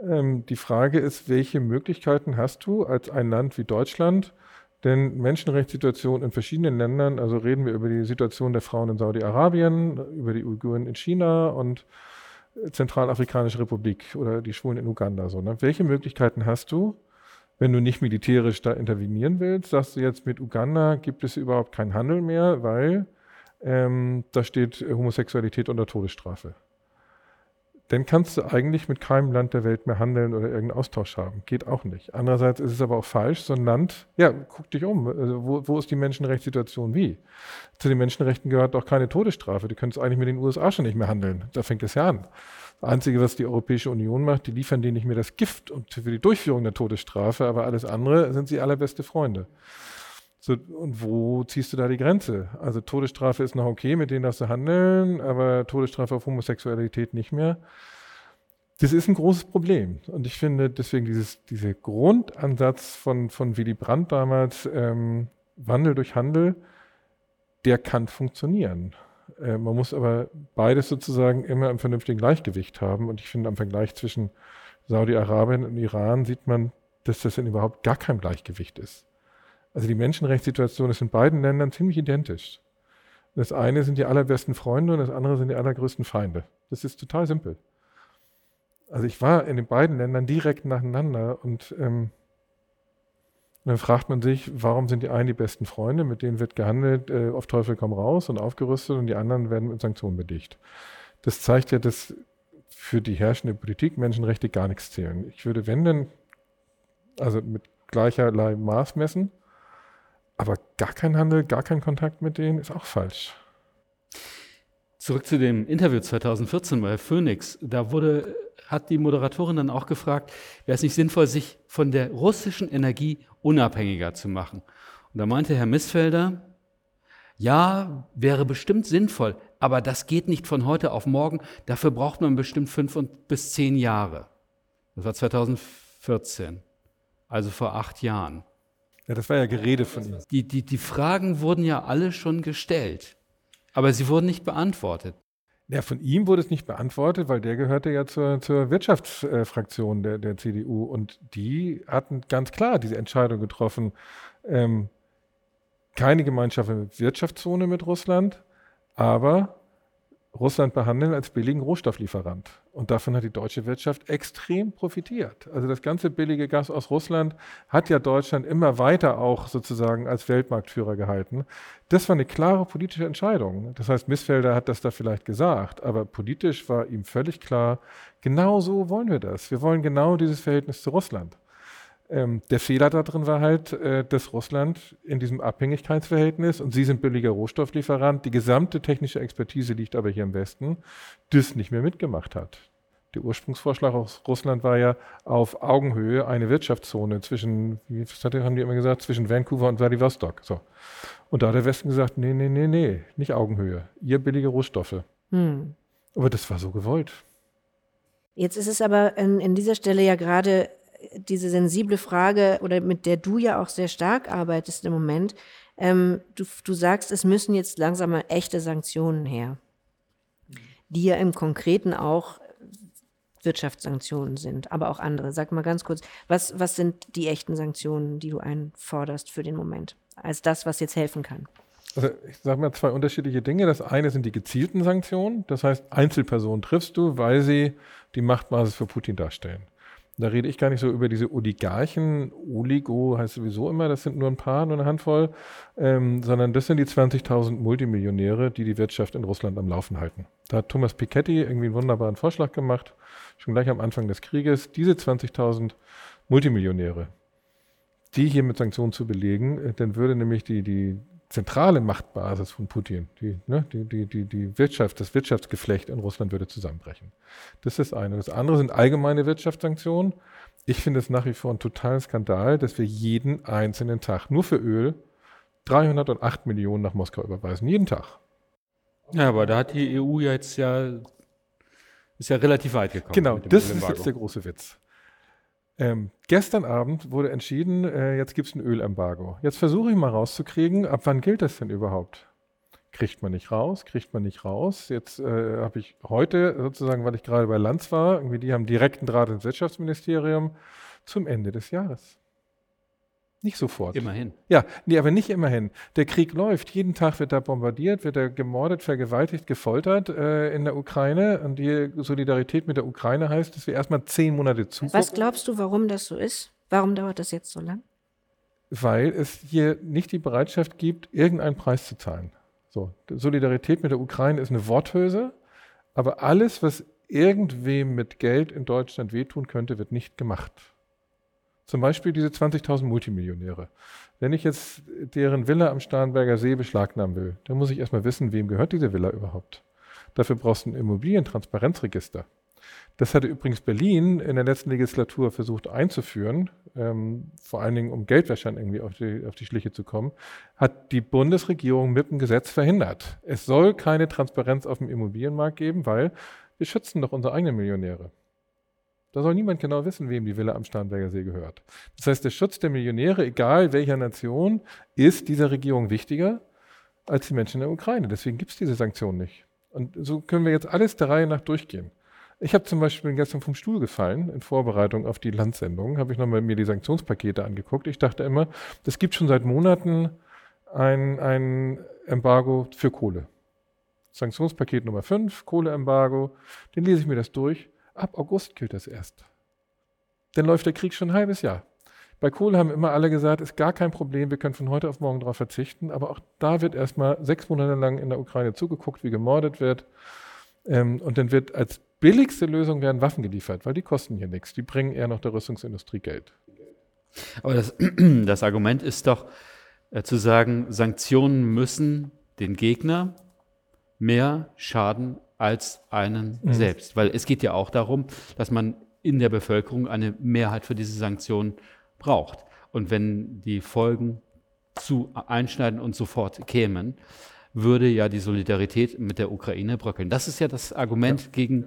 D: Ähm, die Frage ist, welche Möglichkeiten hast du als ein Land wie Deutschland, denn Menschenrechtssituation in verschiedenen Ländern, also reden wir über die Situation der Frauen in Saudi-Arabien, über die Uiguren in China und Zentralafrikanische Republik oder die Schwulen in Uganda. So, ne? Welche Möglichkeiten hast du, wenn du nicht militärisch da intervenieren willst? Sagst du jetzt, mit Uganda gibt es überhaupt keinen Handel mehr, weil ähm, da steht Homosexualität unter Todesstrafe dann kannst du eigentlich mit keinem Land der Welt mehr handeln oder irgendeinen Austausch haben. Geht auch nicht. Andererseits ist es aber auch falsch, so ein Land, ja, guck dich um, also wo, wo, ist die Menschenrechtssituation wie? Zu den Menschenrechten gehört auch keine Todesstrafe. Die können es eigentlich mit den USA schon nicht mehr handeln. Da fängt es ja an. Das Einzige, was die Europäische Union macht, die liefern denen nicht mehr das Gift für die Durchführung der Todesstrafe, aber alles andere sind sie allerbeste Freunde. So, und wo ziehst du da die Grenze? Also Todesstrafe ist noch okay, mit denen darfst du handeln, aber Todesstrafe auf Homosexualität nicht mehr. Das ist ein großes Problem. Und ich finde deswegen dieses, dieser Grundansatz von, von Willy Brandt damals, ähm, Wandel durch Handel, der kann funktionieren. Äh, man muss aber beides sozusagen immer im vernünftigen Gleichgewicht haben. Und ich finde, am Vergleich zwischen Saudi-Arabien und Iran sieht man, dass das in überhaupt gar kein Gleichgewicht ist. Also die Menschenrechtssituation ist in beiden Ländern ziemlich identisch. Das eine sind die allerbesten Freunde und das andere sind die allergrößten Feinde. Das ist total simpel. Also ich war in den beiden Ländern direkt nacheinander und ähm, dann fragt man sich, warum sind die einen die besten Freunde, mit denen wird gehandelt, äh, auf Teufel komm raus und aufgerüstet und die anderen werden mit Sanktionen belegt. Das zeigt ja, dass für die herrschende Politik Menschenrechte gar nichts zählen. Ich würde, wenn denn, also mit gleicherlei Maß messen aber gar kein Handel, gar kein Kontakt mit denen ist auch falsch.
C: Zurück zu dem Interview 2014 bei Phoenix. Da wurde, hat die Moderatorin dann auch gefragt, wäre es nicht sinnvoll, sich von der russischen Energie unabhängiger zu machen? Und da meinte Herr Missfelder, ja, wäre bestimmt sinnvoll, aber das geht nicht von heute auf morgen. Dafür braucht man bestimmt fünf bis zehn Jahre. Das war 2014, also vor acht Jahren.
D: Ja, das war ja Gerede von ihm.
C: Die, die, die Fragen wurden ja alle schon gestellt, aber sie wurden nicht beantwortet.
D: Ja, von ihm wurde es nicht beantwortet, weil der gehörte ja zur, zur Wirtschaftsfraktion der, der CDU und die hatten ganz klar diese Entscheidung getroffen, ähm, keine gemeinschaftliche Wirtschaftszone mit Russland, aber Russland behandeln als billigen Rohstofflieferant. Und davon hat die deutsche Wirtschaft extrem profitiert. Also das ganze billige Gas aus Russland hat ja Deutschland immer weiter auch sozusagen als Weltmarktführer gehalten. Das war eine klare politische Entscheidung. Das heißt, Missfelder hat das da vielleicht gesagt, aber politisch war ihm völlig klar, genau so wollen wir das. Wir wollen genau dieses Verhältnis zu Russland. Ähm, der Fehler darin war halt, äh, dass Russland in diesem Abhängigkeitsverhältnis, und Sie sind billiger Rohstofflieferant, die gesamte technische Expertise liegt aber hier im Westen, das nicht mehr mitgemacht hat. Der Ursprungsvorschlag aus Russland war ja auf Augenhöhe eine Wirtschaftszone zwischen, wie haben die immer gesagt, zwischen Vancouver und Vladivostok. So. Und da hat der Westen gesagt, nee, nee, nee, nee, nicht Augenhöhe. Ihr billige Rohstoffe. Hm. Aber das war so gewollt.
B: Jetzt ist es aber in, in dieser Stelle ja gerade diese sensible Frage oder mit der du ja auch sehr stark arbeitest im Moment. Ähm, du, du sagst, es müssen jetzt langsam mal echte Sanktionen her, die ja im Konkreten auch Wirtschaftssanktionen sind, aber auch andere. Sag mal ganz kurz, was, was sind die echten Sanktionen, die du einforderst für den Moment, als das, was jetzt helfen kann?
D: Also ich sage mal zwei unterschiedliche Dinge. Das eine sind die gezielten Sanktionen. Das heißt, Einzelpersonen triffst du, weil sie die Machtbasis für Putin darstellen. Da rede ich gar nicht so über diese Oligarchen, Oligo heißt sowieso immer, das sind nur ein paar, nur eine Handvoll, ähm, sondern das sind die 20.000 Multimillionäre, die die Wirtschaft in Russland am Laufen halten. Da hat Thomas Piketty irgendwie einen wunderbaren Vorschlag gemacht, schon gleich am Anfang des Krieges, diese 20.000 Multimillionäre, die hier mit Sanktionen zu belegen, äh, dann würde nämlich die, die zentrale Machtbasis von Putin, die, ne, die, die, die, die Wirtschaft, das Wirtschaftsgeflecht in Russland würde zusammenbrechen. Das ist das eine. Das andere sind allgemeine Wirtschaftssanktionen. Ich finde es nach wie vor ein totaler Skandal, dass wir jeden einzelnen Tag nur für Öl 308 Millionen nach Moskau überweisen. Jeden Tag.
C: Ja, aber da hat die EU jetzt ja, ist ja relativ weit gekommen.
D: Genau, das ist jetzt der große Witz. Ähm, gestern Abend wurde entschieden, äh, jetzt gibt es ein Ölembargo. Jetzt versuche ich mal rauszukriegen, ab wann gilt das denn überhaupt? Kriegt man nicht raus, kriegt man nicht raus. Jetzt äh, habe ich heute sozusagen, weil ich gerade bei Lanz war, irgendwie die haben direkten Draht ins Wirtschaftsministerium zum Ende des Jahres. Nicht sofort.
C: Immerhin.
D: Ja, nee, aber nicht immerhin. Der Krieg läuft. Jeden Tag wird da bombardiert, wird da gemordet, vergewaltigt, gefoltert äh, in der Ukraine. Und die Solidarität mit der Ukraine heißt, dass wir erstmal zehn Monate zu.
B: Was glaubst du, warum das so ist? Warum dauert das jetzt so lang?
D: Weil es hier nicht die Bereitschaft gibt, irgendeinen Preis zu zahlen. So, Solidarität mit der Ukraine ist eine Worthülse, aber alles, was irgendwem mit Geld in Deutschland wehtun könnte, wird nicht gemacht. Zum Beispiel diese 20.000 Multimillionäre. Wenn ich jetzt deren Villa am Starnberger See beschlagnahmen will, dann muss ich erstmal wissen, wem gehört diese Villa überhaupt. Dafür brauchst du ein Immobilientransparenzregister. Das hatte übrigens Berlin in der letzten Legislatur versucht einzuführen, ähm, vor allen Dingen um Geldwäschern irgendwie auf die, auf die Schliche zu kommen, hat die Bundesregierung mit dem Gesetz verhindert. Es soll keine Transparenz auf dem Immobilienmarkt geben, weil wir schützen doch unsere eigenen Millionäre. Da soll niemand genau wissen, wem die Villa am Starnberger See gehört. Das heißt, der Schutz der Millionäre, egal welcher Nation, ist dieser Regierung wichtiger als die Menschen in der Ukraine. Deswegen gibt es diese Sanktionen nicht. Und so können wir jetzt alles der Reihe nach durchgehen. Ich habe zum Beispiel gestern vom Stuhl gefallen, in Vorbereitung auf die Landsendung, habe ich nochmal mir die Sanktionspakete angeguckt. Ich dachte immer, es gibt schon seit Monaten ein, ein Embargo für Kohle. Sanktionspaket Nummer 5, Kohleembargo, den lese ich mir das durch. Ab August gilt das erst. Dann läuft der Krieg schon ein halbes Jahr. Bei Kohle haben immer alle gesagt, ist gar kein Problem, wir können von heute auf morgen darauf verzichten. Aber auch da wird erstmal sechs Monate lang in der Ukraine zugeguckt, wie gemordet wird. Ähm, und dann wird als billigste Lösung werden Waffen geliefert, weil die kosten hier nichts. Die bringen eher noch der Rüstungsindustrie Geld.
C: Aber das, das Argument ist doch äh, zu sagen, Sanktionen müssen den Gegner mehr schaden als einen mhm. selbst. Weil es geht ja auch darum, dass man in der Bevölkerung eine Mehrheit für diese Sanktionen braucht. Und wenn die Folgen zu einschneiden und sofort kämen, würde ja die Solidarität mit der Ukraine bröckeln. Das ist ja das Argument ja. gegen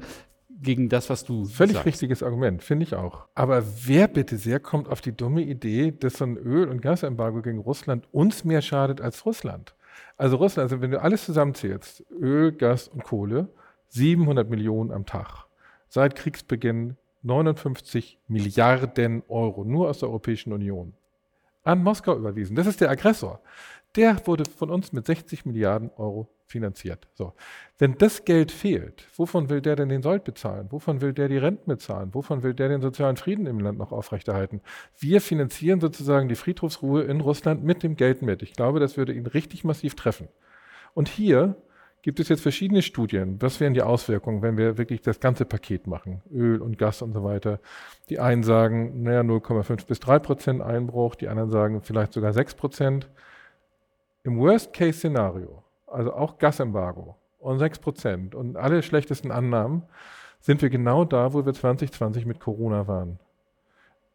C: gegen das, was du
D: Völlig
C: sagst.
D: richtiges Argument, finde ich auch. Aber wer bitte sehr kommt auf die dumme Idee, dass so ein Öl- und Gasembargo gegen Russland uns mehr schadet als Russland? Also Russland, also wenn du alles zusammenzählst, Öl, Gas und Kohle, 700 Millionen am Tag. Seit Kriegsbeginn 59 Milliarden Euro, nur aus der Europäischen Union, an Moskau überwiesen. Das ist der Aggressor. Der wurde von uns mit 60 Milliarden Euro finanziert. So. Wenn das Geld fehlt, wovon will der denn den Sold bezahlen? Wovon will der die Renten bezahlen? Wovon will der den sozialen Frieden im Land noch aufrechterhalten? Wir finanzieren sozusagen die Friedhofsruhe in Russland mit dem Geld mit. Ich glaube, das würde ihn richtig massiv treffen. Und hier gibt es jetzt verschiedene Studien. Was wären die Auswirkungen, wenn wir wirklich das ganze Paket machen? Öl und Gas und so weiter. Die einen sagen, naja, 0,5 bis 3 Prozent Einbruch. Die anderen sagen vielleicht sogar 6 Prozent. Im Worst-Case-Szenario, also auch Gasembargo und 6 Prozent und alle schlechtesten Annahmen, sind wir genau da, wo wir 2020 mit Corona waren.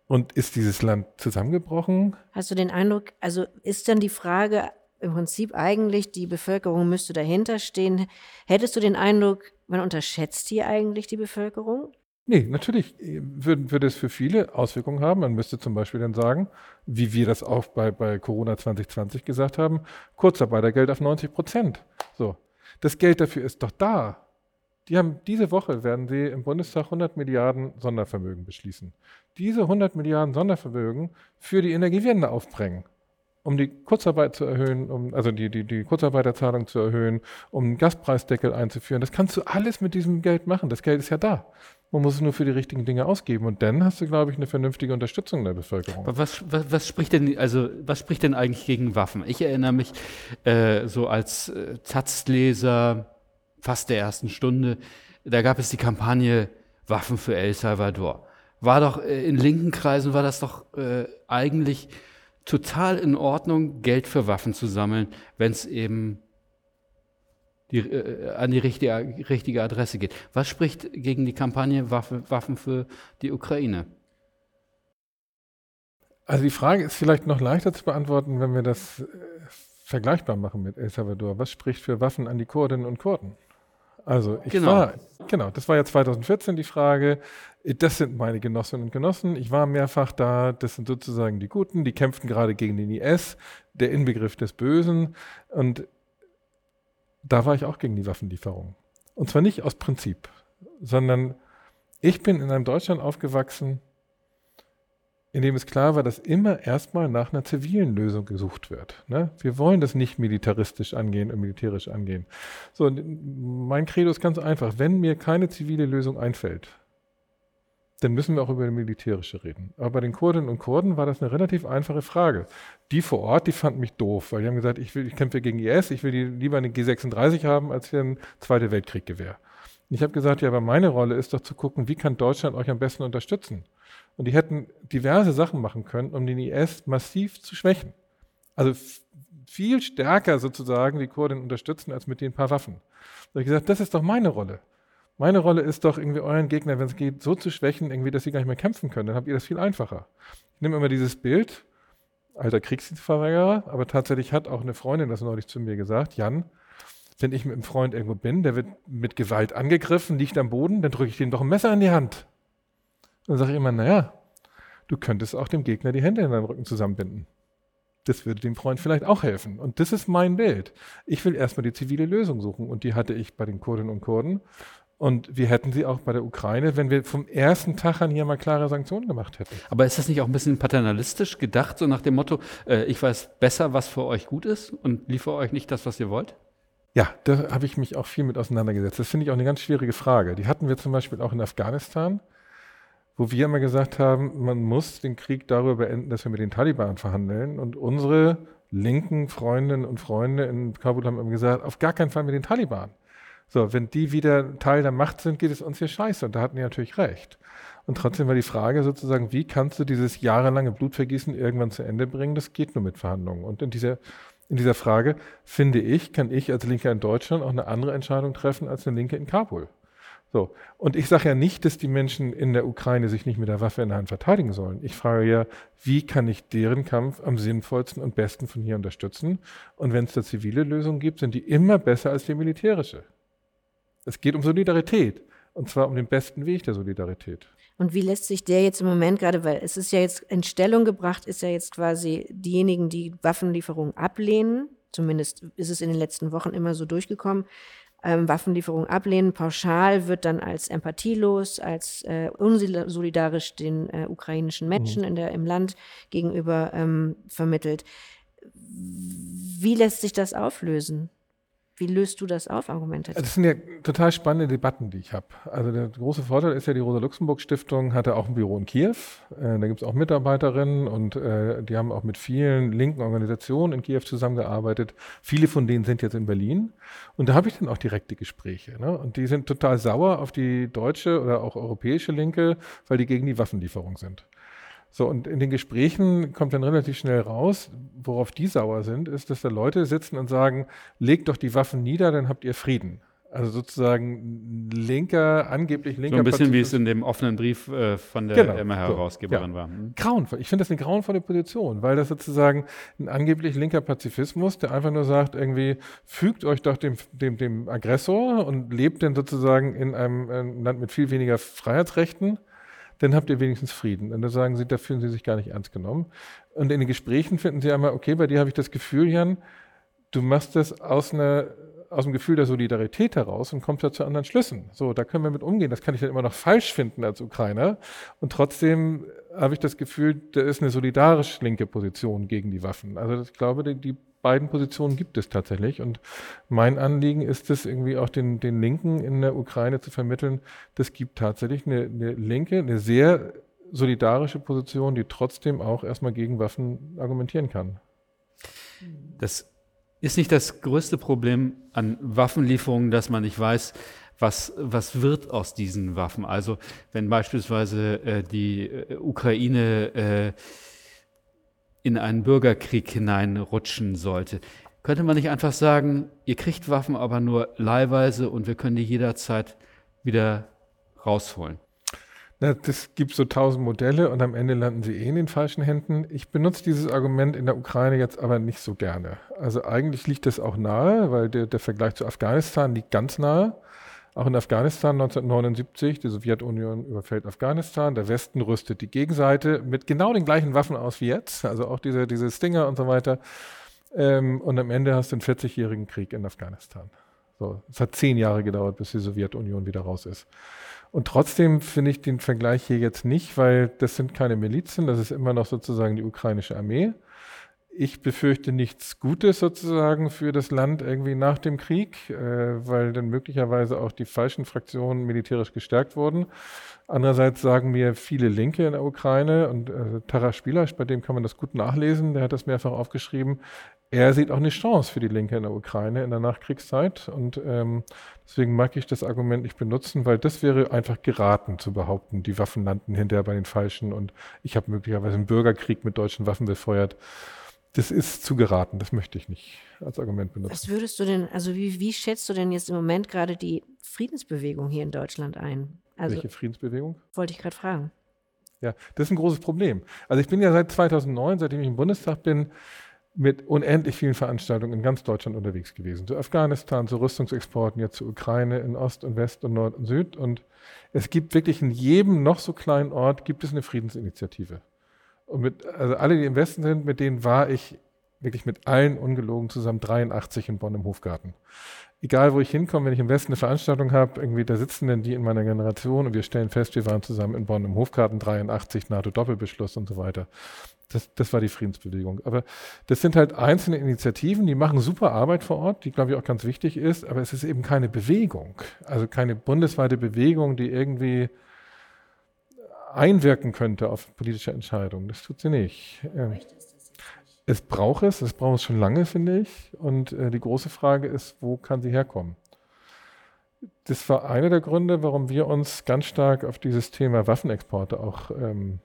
D: Und ist dieses Land zusammengebrochen?
B: Hast du den Eindruck, also ist dann die Frage im Prinzip eigentlich, die Bevölkerung müsste dahinter stehen. Hättest du den Eindruck, man unterschätzt hier eigentlich die Bevölkerung?
D: Nee, natürlich äh, würde, würde es für viele Auswirkungen haben. Man müsste zum Beispiel dann sagen, wie wir das auch bei, bei Corona 2020 gesagt haben, Kurzarbeitergeld auf 90 Prozent. So. Das Geld dafür ist doch da. Die haben, diese Woche werden sie im Bundestag 100 Milliarden Sondervermögen beschließen. Diese 100 Milliarden Sondervermögen für die Energiewende aufbringen um die Kurzarbeit zu erhöhen, um, also die, die, die Kurzarbeiterzahlung zu erhöhen, um einen Gaspreisdeckel einzuführen. Das kannst du alles mit diesem Geld machen. Das Geld ist ja da. Man muss es nur für die richtigen Dinge ausgeben. Und dann hast du, glaube ich, eine vernünftige Unterstützung der Bevölkerung.
C: Was, was, was spricht denn, also was spricht denn eigentlich gegen Waffen? Ich erinnere mich äh, so als äh, Taz-Leser fast der ersten Stunde, da gab es die Kampagne Waffen für El Salvador. War doch äh, in linken Kreisen war das doch äh, eigentlich total in Ordnung, Geld für Waffen zu sammeln, wenn es eben die, äh, an die richtige, richtige Adresse geht. Was spricht gegen die Kampagne Waffe, Waffen für die Ukraine?
D: Also die Frage ist vielleicht noch leichter zu beantworten, wenn wir das äh, vergleichbar machen mit El Salvador. Was spricht für Waffen an die Kurdinnen und Kurden? Also ich genau. war, genau, das war ja 2014 die Frage. Das sind meine Genossinnen und Genossen. Ich war mehrfach da. Das sind sozusagen die Guten. Die kämpften gerade gegen den IS, der Inbegriff des Bösen. Und da war ich auch gegen die Waffenlieferung. Und zwar nicht aus Prinzip, sondern ich bin in einem Deutschland aufgewachsen, in dem es klar war, dass immer erstmal nach einer zivilen Lösung gesucht wird. Ne? Wir wollen das nicht militaristisch angehen und militärisch angehen. So, mein Credo ist ganz einfach. Wenn mir keine zivile Lösung einfällt, dann müssen wir auch über eine militärische reden. Aber bei den Kurdinnen und Kurden war das eine relativ einfache Frage. Die vor Ort, die fanden mich doof, weil die haben gesagt, ich, will, ich kämpfe gegen IS, ich will die lieber eine G36 haben, als hier ein Zweite Weltkrieggewehr. Ich habe gesagt, ja, aber meine Rolle ist doch zu gucken, wie kann Deutschland euch am besten unterstützen? Und die hätten diverse Sachen machen können, um den IS massiv zu schwächen. Also viel stärker sozusagen die Kurden unterstützen, als mit den paar Waffen. Da habe ich gesagt, das ist doch meine Rolle. Meine Rolle ist doch irgendwie euren Gegner, wenn es geht, so zu schwächen, irgendwie, dass sie gar nicht mehr kämpfen können. Dann habt ihr das viel einfacher. Ich nehme immer dieses Bild, alter Kriegsdienstverweigerer, aber tatsächlich hat auch eine Freundin das neulich zu mir gesagt, Jan, wenn ich mit einem Freund irgendwo bin, der wird mit Gewalt angegriffen, liegt am Boden, dann drücke ich dem doch ein Messer in die Hand. Dann sage ich immer, naja, du könntest auch dem Gegner die Hände in deinem Rücken zusammenbinden. Das würde dem Freund vielleicht auch helfen. Und das ist mein Bild. Ich will erstmal die zivile Lösung suchen. Und die hatte ich bei den Kurdinnen und Kurden. Und wir hätten sie auch bei der Ukraine, wenn wir vom ersten Tag an hier mal klare Sanktionen gemacht hätten.
C: Aber ist das nicht auch ein bisschen paternalistisch gedacht, so nach dem Motto, äh, ich weiß besser, was für euch gut ist und liefere euch nicht das, was ihr wollt?
D: Ja, da habe ich mich auch viel mit auseinandergesetzt. Das finde ich auch eine ganz schwierige Frage. Die hatten wir zum Beispiel auch in Afghanistan wo wir immer gesagt haben, man muss den Krieg darüber beenden, dass wir mit den Taliban verhandeln. Und unsere linken Freundinnen und Freunde in Kabul haben immer gesagt, auf gar keinen Fall mit den Taliban. So, wenn die wieder Teil der Macht sind, geht es uns hier scheiße. Und da hatten die natürlich recht. Und trotzdem war die Frage sozusagen, wie kannst du dieses jahrelange Blutvergießen irgendwann zu Ende bringen? Das geht nur mit Verhandlungen. Und in dieser, in dieser Frage, finde ich, kann ich als Linker in Deutschland auch eine andere Entscheidung treffen als eine Linke in Kabul. So. Und ich sage ja nicht, dass die Menschen in der Ukraine sich nicht mit der Waffe in der Hand verteidigen sollen. Ich frage ja, wie kann ich deren Kampf am sinnvollsten und besten von hier unterstützen? Und wenn es da zivile Lösungen gibt, sind die immer besser als die militärische. Es geht um Solidarität. Und zwar um den besten Weg der Solidarität.
B: Und wie lässt sich der jetzt im Moment gerade, weil es ist ja jetzt in Stellung gebracht, ist ja jetzt quasi diejenigen, die Waffenlieferungen ablehnen, zumindest ist es in den letzten Wochen immer so durchgekommen, ähm, Waffenlieferungen ablehnen. Pauschal wird dann als empathielos, als äh, unsolidarisch den äh, ukrainischen Menschen mhm. in der, im Land gegenüber ähm, vermittelt. Wie lässt sich das auflösen? Wie löst du das auf, argumentativ?
D: Das sind ja total spannende Debatten, die ich habe. Also der große Vorteil ist ja, die Rosa-Luxemburg-Stiftung hatte auch ein Büro in Kiew. Äh, da gibt es auch Mitarbeiterinnen und äh, die haben auch mit vielen linken Organisationen in Kiew zusammengearbeitet. Viele von denen sind jetzt in Berlin. Und da habe ich dann auch direkte Gespräche. Ne? Und die sind total sauer auf die deutsche oder auch europäische Linke, weil die gegen die Waffenlieferung sind. So, und in den Gesprächen kommt dann relativ schnell raus, worauf die sauer sind, ist, dass da Leute sitzen und sagen, legt doch die Waffen nieder, dann habt ihr Frieden. Also sozusagen linker, angeblich linker.
C: So ein bisschen wie es in dem offenen Brief äh, von der genau, Emma-Herausgeberin so, ja. war. Hm?
D: Grauenvoll. Ich finde das eine grauenvolle Position, weil das sozusagen ein angeblich linker Pazifismus, der einfach nur sagt, irgendwie fügt euch doch dem, dem, dem Aggressor und lebt dann sozusagen in einem, einem Land mit viel weniger Freiheitsrechten dann habt ihr wenigstens Frieden. Und da sagen sie, da fühlen sie sich gar nicht ernst genommen. Und in den Gesprächen finden sie einmal, okay, bei dir habe ich das Gefühl, Jan, du machst das aus einer aus dem Gefühl der Solidarität heraus und kommst ja zu anderen Schlüssen. So, da können wir mit umgehen. Das kann ich dann immer noch falsch finden als Ukrainer. Und trotzdem habe ich das Gefühl, da ist eine solidarisch linke Position gegen die Waffen. Also ich glaube, die, die beiden Positionen gibt es tatsächlich. Und mein Anliegen ist es, irgendwie auch den, den Linken in der Ukraine zu vermitteln, das gibt tatsächlich eine, eine linke, eine sehr solidarische Position, die trotzdem auch erstmal gegen Waffen argumentieren kann.
C: Das ist nicht das größte Problem an Waffenlieferungen, dass man nicht weiß, was, was wird aus diesen Waffen. Also wenn beispielsweise äh, die äh, Ukraine äh, in einen Bürgerkrieg hineinrutschen sollte. Könnte man nicht einfach sagen, ihr kriegt Waffen aber nur leihweise und wir können die jederzeit wieder rausholen?
D: Na, das gibt so tausend Modelle und am Ende landen sie eh in den falschen Händen. Ich benutze dieses Argument in der Ukraine jetzt aber nicht so gerne. Also eigentlich liegt das auch nahe, weil der, der Vergleich zu Afghanistan liegt ganz nahe. Auch in Afghanistan 1979, die Sowjetunion überfällt Afghanistan, der Westen rüstet die Gegenseite mit genau den gleichen Waffen aus wie jetzt, also auch diese, diese Stinger und so weiter. Ähm, und am Ende hast du einen 40-jährigen Krieg in Afghanistan. So, es hat zehn Jahre gedauert, bis die Sowjetunion wieder raus ist. Und trotzdem finde ich den Vergleich hier jetzt nicht, weil das sind keine Milizen, das ist immer noch sozusagen die ukrainische Armee. Ich befürchte nichts Gutes sozusagen für das Land irgendwie nach dem Krieg, äh, weil dann möglicherweise auch die falschen Fraktionen militärisch gestärkt wurden. Andererseits sagen mir viele Linke in der Ukraine und äh, Taras Spielasch, bei dem kann man das gut nachlesen, der hat das mehrfach aufgeschrieben, er sieht auch eine Chance für die Linke in der Ukraine in der Nachkriegszeit. Und ähm, deswegen mag ich das Argument nicht benutzen, weil das wäre einfach geraten zu behaupten, die Waffen landen hinterher bei den Falschen und ich habe möglicherweise einen Bürgerkrieg mit deutschen Waffen befeuert. Das ist zu geraten, das möchte ich nicht als Argument benutzen.
B: Was würdest du denn, also wie, wie schätzt du denn jetzt im Moment gerade die Friedensbewegung hier in Deutschland ein? Also,
D: Welche Friedensbewegung?
B: Wollte ich gerade fragen.
D: Ja, das ist ein großes Problem. Also ich bin ja seit 2009, seitdem ich im Bundestag bin, mit unendlich vielen Veranstaltungen in ganz Deutschland unterwegs gewesen. Zu Afghanistan, zu Rüstungsexporten, jetzt zur Ukraine, in Ost und West und Nord und Süd. Und es gibt wirklich in jedem noch so kleinen Ort gibt es eine Friedensinitiative. Und mit, also alle, die im Westen sind, mit denen war ich wirklich mit allen ungelogen zusammen 83 in Bonn im Hofgarten. Egal, wo ich hinkomme, wenn ich im Westen eine Veranstaltung habe, irgendwie da sitzen denn die in meiner Generation und wir stellen fest, wir waren zusammen in Bonn im Hofgarten 83, NATO-Doppelbeschluss und so weiter. Das, das war die Friedensbewegung. Aber das sind halt einzelne Initiativen, die machen super Arbeit vor Ort, die, glaube ich, auch ganz wichtig ist, aber es ist eben keine Bewegung. Also keine bundesweite Bewegung, die irgendwie einwirken könnte auf politische Entscheidungen. Das tut sie nicht. Ähm, es braucht es, es braucht es schon lange, finde ich. Und äh, die große Frage ist, wo kann sie herkommen? Das war einer der Gründe, warum wir uns ganz stark auf dieses Thema Waffenexporte auch ähm,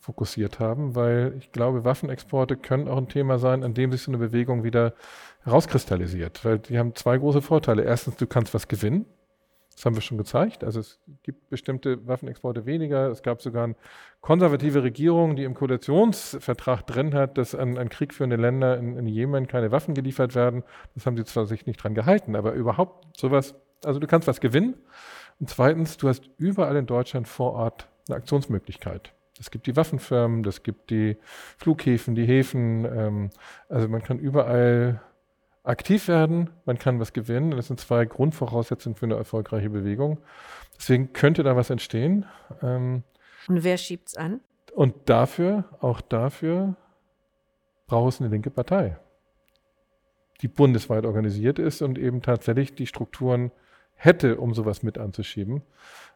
D: fokussiert haben, weil ich glaube, Waffenexporte können auch ein Thema sein, an dem sich so eine Bewegung wieder herauskristallisiert. Weil die haben zwei große Vorteile. Erstens, du kannst was gewinnen. Das haben wir schon gezeigt. Also es gibt bestimmte Waffenexporte weniger. Es gab sogar eine konservative Regierung, die im Koalitionsvertrag drin hat, dass an, an kriegführende Länder in, in, Jemen keine Waffen geliefert werden. Das haben sie zwar sich nicht dran gehalten, aber überhaupt sowas. Also du kannst was gewinnen. Und zweitens, du hast überall in Deutschland vor Ort eine Aktionsmöglichkeit. Es gibt die Waffenfirmen, es gibt die Flughäfen, die Häfen. Ähm, also man kann überall aktiv werden, man kann was gewinnen. Das sind zwei Grundvoraussetzungen für eine erfolgreiche Bewegung. Deswegen könnte da was entstehen.
B: Ähm, und wer schiebt es an?
D: Und dafür, auch dafür, braucht es eine linke Partei, die bundesweit organisiert ist und eben tatsächlich die Strukturen hätte, um sowas mit anzuschieben.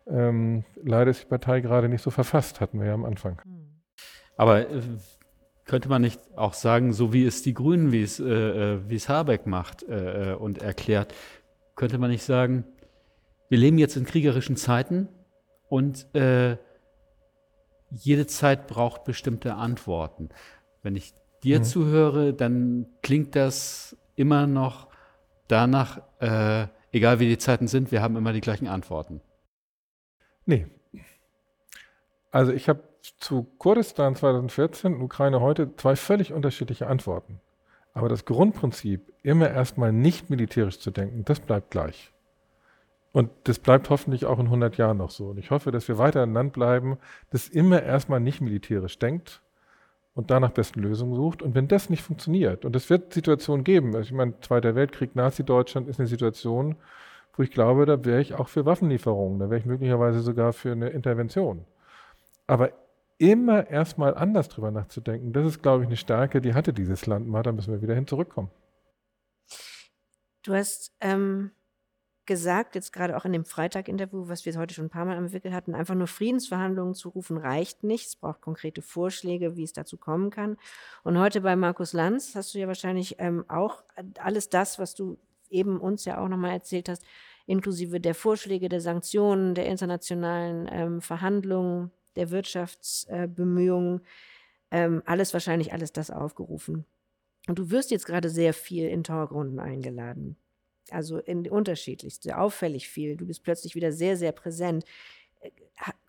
D: Ähm, leider ist die Partei gerade nicht so verfasst, hatten wir ja am Anfang. Hm.
C: Aber äh, könnte man nicht auch sagen, so wie es die Grünen, wie es, äh, äh wie es Habeck macht äh, äh, und erklärt, könnte man nicht sagen, wir leben jetzt in kriegerischen Zeiten und äh, jede Zeit braucht bestimmte Antworten. Wenn ich dir mhm. zuhöre, dann klingt das immer noch danach, egal wie die Zeiten sind, wir haben immer die gleichen Antworten.
D: Nee. Also ich habe zu Kurdistan 2014 und Ukraine heute zwei völlig unterschiedliche Antworten. Aber das Grundprinzip, immer erstmal nicht militärisch zu denken, das bleibt gleich. Und das bleibt hoffentlich auch in 100 Jahren noch so. Und ich hoffe, dass wir weiter ein Land bleiben, das immer erstmal nicht militärisch denkt und danach besten Lösungen sucht. Und wenn das nicht funktioniert, und es wird Situationen geben, also ich meine, Zweiter Weltkrieg, Nazi-Deutschland ist eine Situation, wo ich glaube, da wäre ich auch für Waffenlieferungen, da wäre ich möglicherweise sogar für eine Intervention. Aber immer erstmal anders drüber nachzudenken, das ist, glaube ich, eine Stärke, die hatte dieses Land mal, da müssen wir wieder hin zurückkommen.
B: Du hast ähm, gesagt, jetzt gerade auch in dem Freitag-Interview, was wir heute schon ein paar Mal entwickelt hatten, einfach nur Friedensverhandlungen zu rufen reicht nicht. Es braucht konkrete Vorschläge, wie es dazu kommen kann. Und heute bei Markus Lanz hast du ja wahrscheinlich ähm, auch alles das, was du eben uns ja auch nochmal erzählt hast, inklusive der Vorschläge der Sanktionen, der internationalen ähm, Verhandlungen, der Wirtschaftsbemühungen, äh, ähm, alles wahrscheinlich alles das aufgerufen. Und du wirst jetzt gerade sehr viel in Talkrunden eingeladen. Also in unterschiedlichste, auffällig viel. Du bist plötzlich wieder sehr, sehr präsent.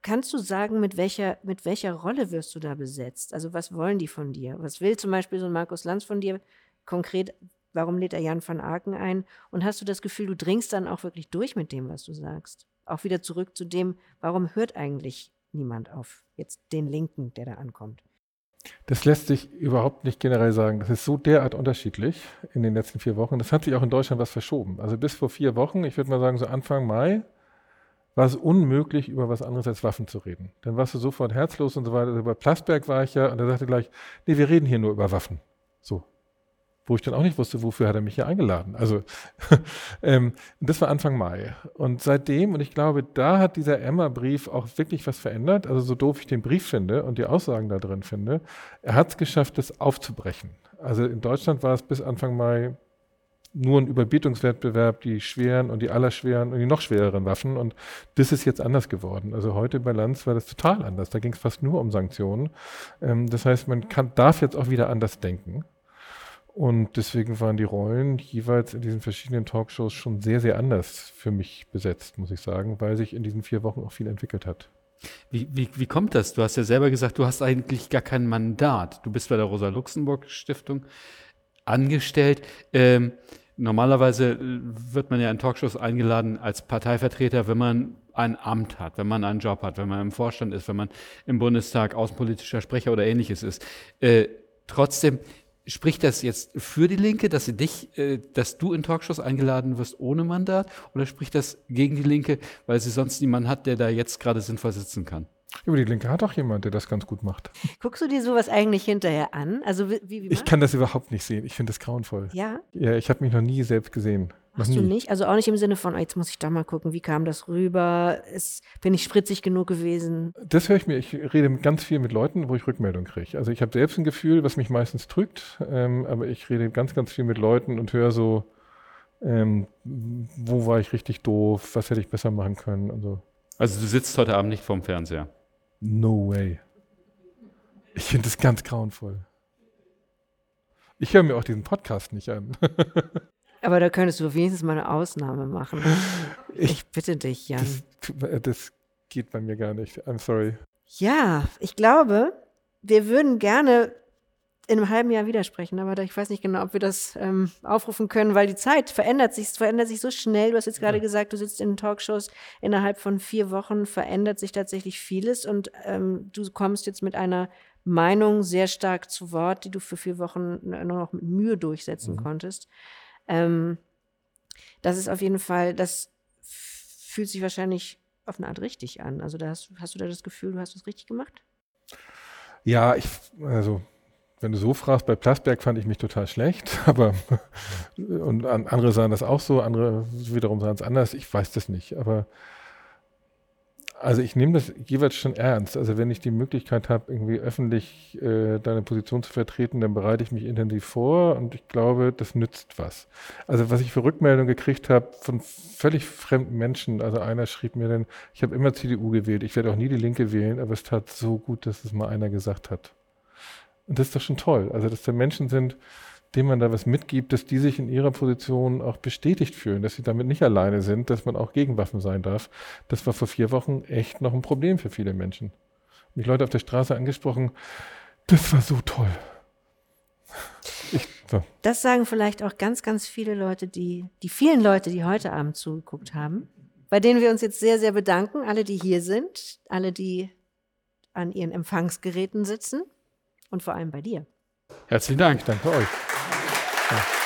B: Kannst du sagen, mit welcher, mit welcher Rolle wirst du da besetzt? Also was wollen die von dir? Was will zum Beispiel so ein Markus Lanz von dir konkret? Warum lädt er Jan van Aken ein? Und hast du das Gefühl, du dringst dann auch wirklich durch mit dem, was du sagst? Auch wieder zurück zu dem, warum hört eigentlich niemand auf jetzt den Linken, der da ankommt?
D: Das lässt sich überhaupt nicht generell sagen. Das ist so derart unterschiedlich in den letzten vier Wochen. Das hat sich auch in Deutschland was verschoben. Also bis vor vier Wochen, ich würde mal sagen, so Anfang Mai, war es unmöglich, über was anderes als Waffen zu reden. Dann warst du sofort herzlos und so weiter. Also bei Plasberg war ich ja und er sagte gleich, nee, wir reden hier nur über Waffen. So. Wo ich dann auch nicht wusste, wofür hat er mich hier eingeladen. Also, ähm, das war Anfang Mai. Und seitdem, und ich glaube, da hat dieser Emma-Brief auch wirklich was verändert. Also, so doof ich den Brief finde und die Aussagen da drin finde, er hat es geschafft, das aufzubrechen. Also, in Deutschland war es bis Anfang Mai nur ein Überbietungswettbewerb, die schweren und die allerschweren und die noch schwereren Waffen. Und das ist jetzt anders geworden. Also heute bei Lanz war das total anders. Da ging es fast nur um Sanktionen. Ähm, das heißt, man kann, darf jetzt auch wieder anders denken. Und deswegen waren die Rollen jeweils in diesen verschiedenen Talkshows schon sehr, sehr anders für mich besetzt, muss ich sagen, weil sich in diesen vier Wochen auch viel entwickelt hat.
C: Wie, wie, wie kommt das? Du hast ja selber gesagt, du hast eigentlich gar kein Mandat. Du bist bei der Rosa-Luxemburg-Stiftung angestellt. Ähm, Normalerweise äh, wird man ja in Talkshows eingeladen als Parteivertreter, wenn man ein Amt hat, wenn man einen Job hat, wenn man im Vorstand ist, wenn man im Bundestag außenpolitischer Sprecher oder ähnliches ist. Äh, trotzdem spricht das jetzt für die Linke, dass sie dich, äh, dass du in Talkshows eingeladen wirst ohne Mandat, oder spricht das gegen die Linke, weil sie sonst niemanden hat, der da jetzt gerade sinnvoll sitzen kann?
D: Über die Linke hat auch jemand, der das ganz gut macht.
B: Guckst du dir sowas eigentlich hinterher an? Also wie, wie
D: ich kann das überhaupt nicht sehen. Ich finde das grauenvoll.
B: Ja?
D: Ja, ich habe mich noch nie selbst gesehen.
B: Machst du nicht? Also auch nicht im Sinne von, oh, jetzt muss ich da mal gucken, wie kam das rüber? Ist, bin ich spritzig genug gewesen?
D: Das höre ich mir. Ich rede ganz viel mit Leuten, wo ich Rückmeldung kriege. Also ich habe selbst ein Gefühl, was mich meistens drückt, ähm, aber ich rede ganz, ganz viel mit Leuten und höre so, ähm, wo war ich richtig doof, was hätte ich besser machen können und so.
C: Also du sitzt heute Abend nicht vorm Fernseher?
D: No way. Ich finde das ganz grauenvoll. Ich höre mir auch diesen Podcast nicht an.
B: Aber da könntest du wenigstens mal eine Ausnahme machen. Ich, ich bitte dich, Jan.
D: Das, das, geht bei mir gar nicht. I'm sorry.
B: Ja, ich glaube, wir würden gerne in einem halben Jahr widersprechen, aber ich weiß nicht genau, ob wir das ähm, aufrufen können, weil die Zeit verändert sich, es verändert sich so schnell. Du hast jetzt gerade ja. gesagt, du sitzt in Talkshows, innerhalb von vier Wochen verändert sich tatsächlich vieles und ähm, du kommst jetzt mit einer Meinung sehr stark zu Wort, die du für vier Wochen nur noch mit Mühe durchsetzen mhm. konntest. Ähm, das ist auf jeden Fall, das fühlt sich wahrscheinlich auf eine Art richtig an. Also da hast, hast du da das Gefühl, du hast es richtig gemacht?
D: Ja, ich, also wenn du so fragst, bei Plasberg fand ich mich total schlecht, aber und andere sahen das auch so, andere wiederum sahen es anders, ich weiß das nicht, aber also ich nehme das jeweils schon ernst. Also wenn ich die Möglichkeit habe, irgendwie öffentlich äh, deine Position zu vertreten, dann bereite ich mich intensiv vor und ich glaube, das nützt was. Also was ich für Rückmeldungen gekriegt habe von völlig fremden Menschen, also einer schrieb mir dann, ich habe immer CDU gewählt, ich werde auch nie die Linke wählen, aber es tat so gut, dass es mal einer gesagt hat. Und das ist doch schon toll. Also, dass da Menschen sind, denen man da was mitgibt, dass die sich in ihrer Position auch bestätigt fühlen, dass sie damit nicht alleine sind, dass man auch gegen Waffen sein darf. Das war vor vier Wochen echt noch ein Problem für viele Menschen. Mich Leute auf der Straße angesprochen, das war so toll.
B: Ich, so. Das sagen vielleicht auch ganz, ganz viele Leute, die, die vielen Leute, die heute Abend zugeguckt haben, bei denen wir uns jetzt sehr, sehr bedanken, alle, die hier sind, alle, die an ihren Empfangsgeräten sitzen und vor allem bei dir.
C: Herzlichen Dank.
D: Danke euch. Ja.